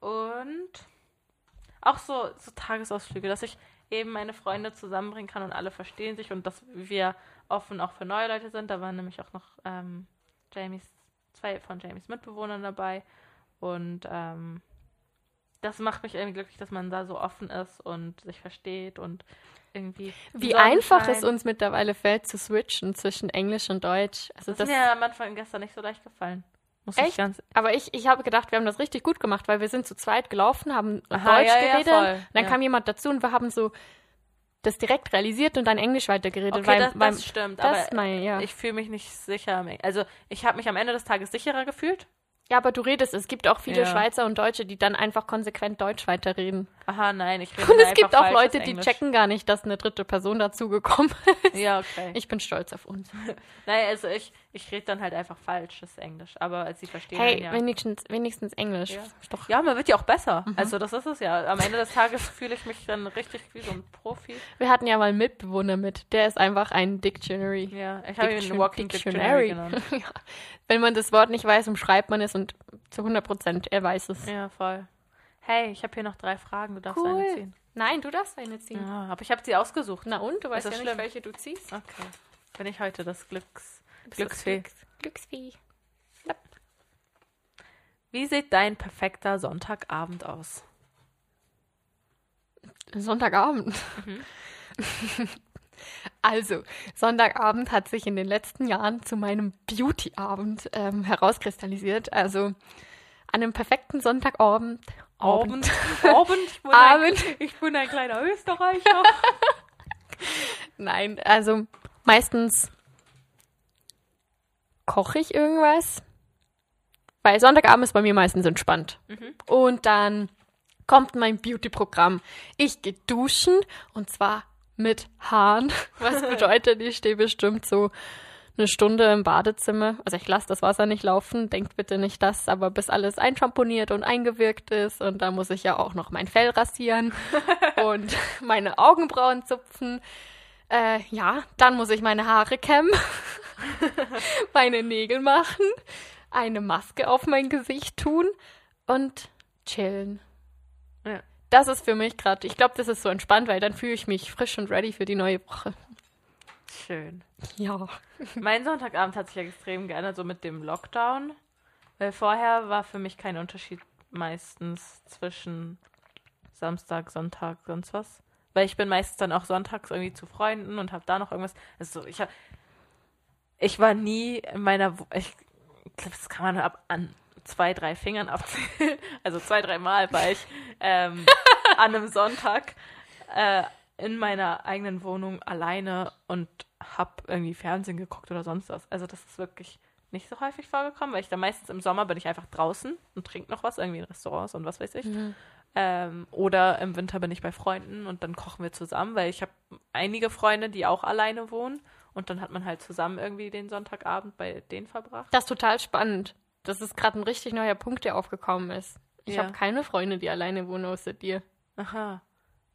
Und auch so, so Tagesausflüge, dass ich eben meine Freunde zusammenbringen kann und alle verstehen sich und dass wir offen auch für neue Leute sind. Da waren nämlich auch noch ähm, Jamies, zwei von Jamies Mitbewohnern dabei. Und ähm, das macht mich irgendwie glücklich, dass man da so offen ist und sich versteht und irgendwie. Wie einfach es uns mittlerweile fällt, zu switchen zwischen Englisch und Deutsch. Also Das, das, ist mir am Anfang gestern nicht so leicht gefallen. Muss ich Echt? ganz. aber ich, ich habe gedacht, wir haben das richtig gut gemacht, weil wir sind zu zweit gelaufen, haben Aha, Deutsch ja, ja, geredet, voll. dann Ja. kam jemand dazu und wir haben so das direkt realisiert und dann Englisch weitergeredet. Okay, weil, das, weil, das stimmt, das aber mein, ja. ich fühle mich nicht sicher. Also ich habe mich am Ende des Tages sicherer gefühlt. ja, aber du redest, es gibt auch viele Ja. Schweizer und Deutsche, die dann einfach konsequent Deutsch weiterreden. Aha, nein, ich rede Und es gibt auch Leute, die Englisch. checken gar nicht, dass eine dritte Person dazugekommen ist. Ja, okay. Ich bin stolz auf uns. Nein, also ich, ich rede dann halt einfach falsches Englisch, aber sie verstehen Hey, ja. wenigstens, wenigstens Englisch. Ja. Doch Ja, man wird ja auch besser. Mhm. Also das ist es ja. Am Ende des Tages fühle ich mich dann richtig wie so ein Profi. Wir hatten ja mal einen Mitbewohner mit. Der ist einfach ein Dictionary. Ja, ich habe ihn Walking Dictionary genannt. ja. Wenn man das Wort nicht weiß, umschreibt man es und zu 100 Prozent, er weiß es. Ja, voll. Hey, ich habe hier noch drei Fragen, du darfst Cool. eine ziehen. Nein, du darfst eine ziehen. Ja, aber ich habe sie ausgesucht. Na und? Du weißt ja nicht, schlimm? welche du ziehst. Okay. Bin ich heute das Glücks... Glücksfee. das Glücks Glücksfee. Wie sieht dein perfekter Sonntagabend aus? Sonntagabend. Mhm. Also, Sonntagabend hat sich in den letzten Jahren zu meinem Beauty-Abend ähm, herauskristallisiert. Also, an einem perfekten Sonntagabend. Abend. Abend. Ich bin, Abend. Ein, ich bin ein kleiner Österreicher. Nein, also meistens koche ich irgendwas. Weil Sonntagabend ist bei mir meistens entspannt. Und dann kommt mein Beauty-Programm. Ich gehe duschen und zwar mit Haaren. Was bedeutet, ich stehe bestimmt so eine Stunde im Badezimmer. Also ich lasse das Wasser nicht laufen, denkt bitte nicht das, aber bis alles einschamponiert und eingewirkt ist. Und da muss ich ja auch noch mein Fell rasieren und meine Augenbrauen zupfen. Äh, ja, dann muss ich meine Haare kämmen, meine Nägel machen, eine Maske auf mein Gesicht tun und chillen. Ja. Das ist für mich gerade, ich glaube, das ist so entspannt, weil dann fühle ich mich frisch und ready für die neue Woche. Schön. Ja. Mein Sonntagabend hat sich ja extrem geändert, so mit dem Lockdown. Weil vorher war für mich kein Unterschied meistens zwischen Samstag, Sonntag, sonst was. Weil ich bin meistens dann auch sonntags irgendwie zu Freunden und habe da noch irgendwas. Also ich hab, ich war nie in meiner, ich glaube, das kann man ab an zwei, drei Fingern abzählen. Also zwei, drei Mal war ich ähm, an einem Sonntag äh, in meiner eigenen Wohnung alleine und hab irgendwie Fernsehen geguckt oder sonst was. Also das ist wirklich nicht so häufig vorgekommen, weil ich dann meistens im Sommer bin ich einfach draußen und trinke noch was, irgendwie in Restaurants und was weiß ich. Ähm, oder im Winter bin ich bei Freunden und dann kochen wir zusammen, weil ich habe einige Freunde, die auch alleine wohnen und dann hat man halt zusammen irgendwie den Sonntagabend bei denen verbracht. Das ist total spannend. Das ist gerade ein richtig neuer Punkt, der aufgekommen ist. Ich Ja. habe keine Freunde, die alleine wohnen außer dir. Aha.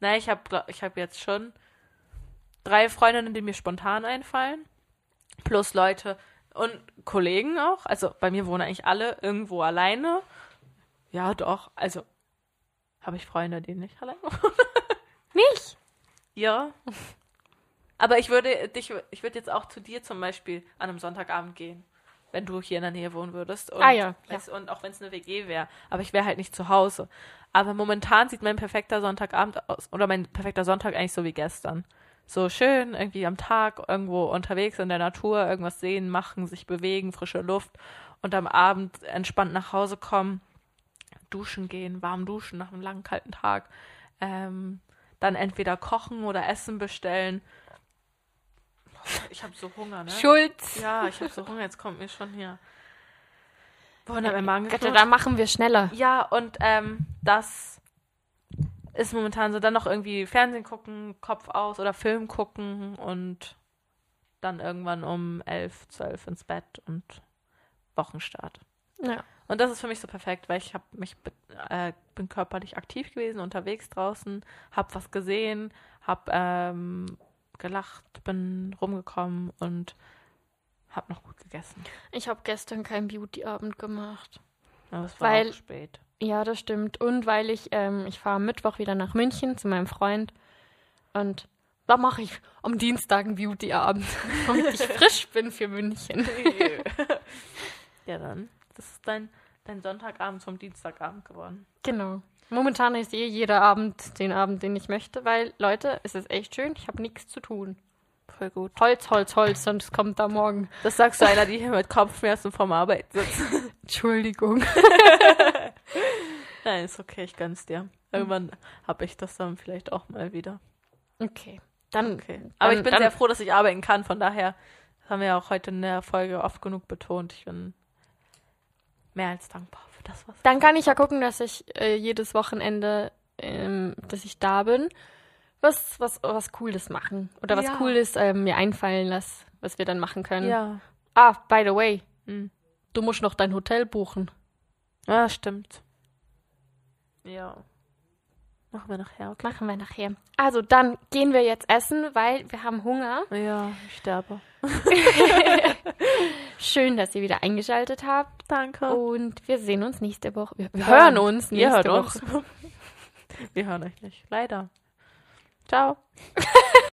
Na, ich habe ich hab jetzt schon drei Freundinnen, die mir spontan einfallen. Plus Leute und Kollegen auch. Also bei mir wohnen eigentlich alle irgendwo alleine. Ja, doch. Also habe ich Freunde, die nicht alleine wohnen. Nicht? Ja. Aber ich würde dich, ich würde jetzt auch zu dir zum Beispiel an einem Sonntagabend gehen, wenn du hier in der Nähe wohnen würdest. Und, Ah ja, ja. Es, und auch wenn es eine WG wäre. Aber ich wäre halt nicht zu Hause. Aber momentan sieht mein perfekter Sonntagabend aus, oder mein perfekter Sonntag eigentlich so wie gestern. So schön, irgendwie am Tag irgendwo unterwegs in der Natur, irgendwas sehen, machen, sich bewegen, frische Luft und am Abend entspannt nach Hause kommen, duschen gehen, warm duschen nach einem langen, kalten Tag. Ähm, dann entweder kochen oder Essen bestellen. Ich habe so Hunger, ne? Schulz. Ja, ich habe so Hunger, jetzt kommt mir schon hier. Boah, dann mein Magen Götter, geknurrt. da machen wir schneller. Ja, und ähm, das ist momentan so. Dann noch irgendwie Fernsehen gucken, Kopf aus oder Film gucken und dann irgendwann um elf, zwölf ins Bett und Wochenstart. Ja. Und das ist für mich so perfekt, weil ich habe mich äh, bin körperlich aktiv gewesen, unterwegs draußen, habe was gesehen, habe ähm, gelacht, bin rumgekommen und habe noch gut gegessen. Ich habe gestern keinen Beauty-Abend gemacht. Aber es war Weil- spät. Ja, das stimmt. Und weil ich, ähm, ich fahre am Mittwoch wieder nach München zu meinem Freund. Und da mache ich am Dienstag einen Beauty-Abend, damit ich frisch bin für München. ja, dann. Das ist dein, dein Sonntagabend zum Dienstagabend geworden. Genau. Momentan ist eh jeder Abend den Abend, den ich möchte, weil, Leute, es ist echt schön, ich habe nichts zu tun. Voll gut. Holz, Holz, Holz, sonst kommt da morgen. Das sagst du einer, die hier mit Kopfschmerzen vom Arbeit sitzt. Entschuldigung. Nein, ist okay, ich gönn's dir. Irgendwann habe ich das dann vielleicht auch mal wieder. Okay. Dann, Okay. Aber dann- ich bin dann, sehr froh, dass ich arbeiten kann. Von daher das haben wir ja auch heute in der Folge oft genug betont. Ich bin mehr als dankbar das, was Dann kann ich ja gucken, dass ich äh, jedes Wochenende, ähm, dass ich da bin, was, was, was Cooles machen. Oder was Ja. Cooles ähm, mir einfallen lasse, was wir dann machen können. Ja. Ah, by the way, Hm. du musst noch dein Hotel buchen. Ja, stimmt. Ja. Machen wir nachher, okay? Machen wir nachher. Also dann gehen wir jetzt essen, weil wir haben Hunger. Ja, ich sterbe. Schön, dass ihr wieder eingeschaltet habt. Danke. Und wir sehen uns nächste Woche. Wir, wir hören uns nächste Woche. uns. Wir hören euch nicht. Leider. Ciao.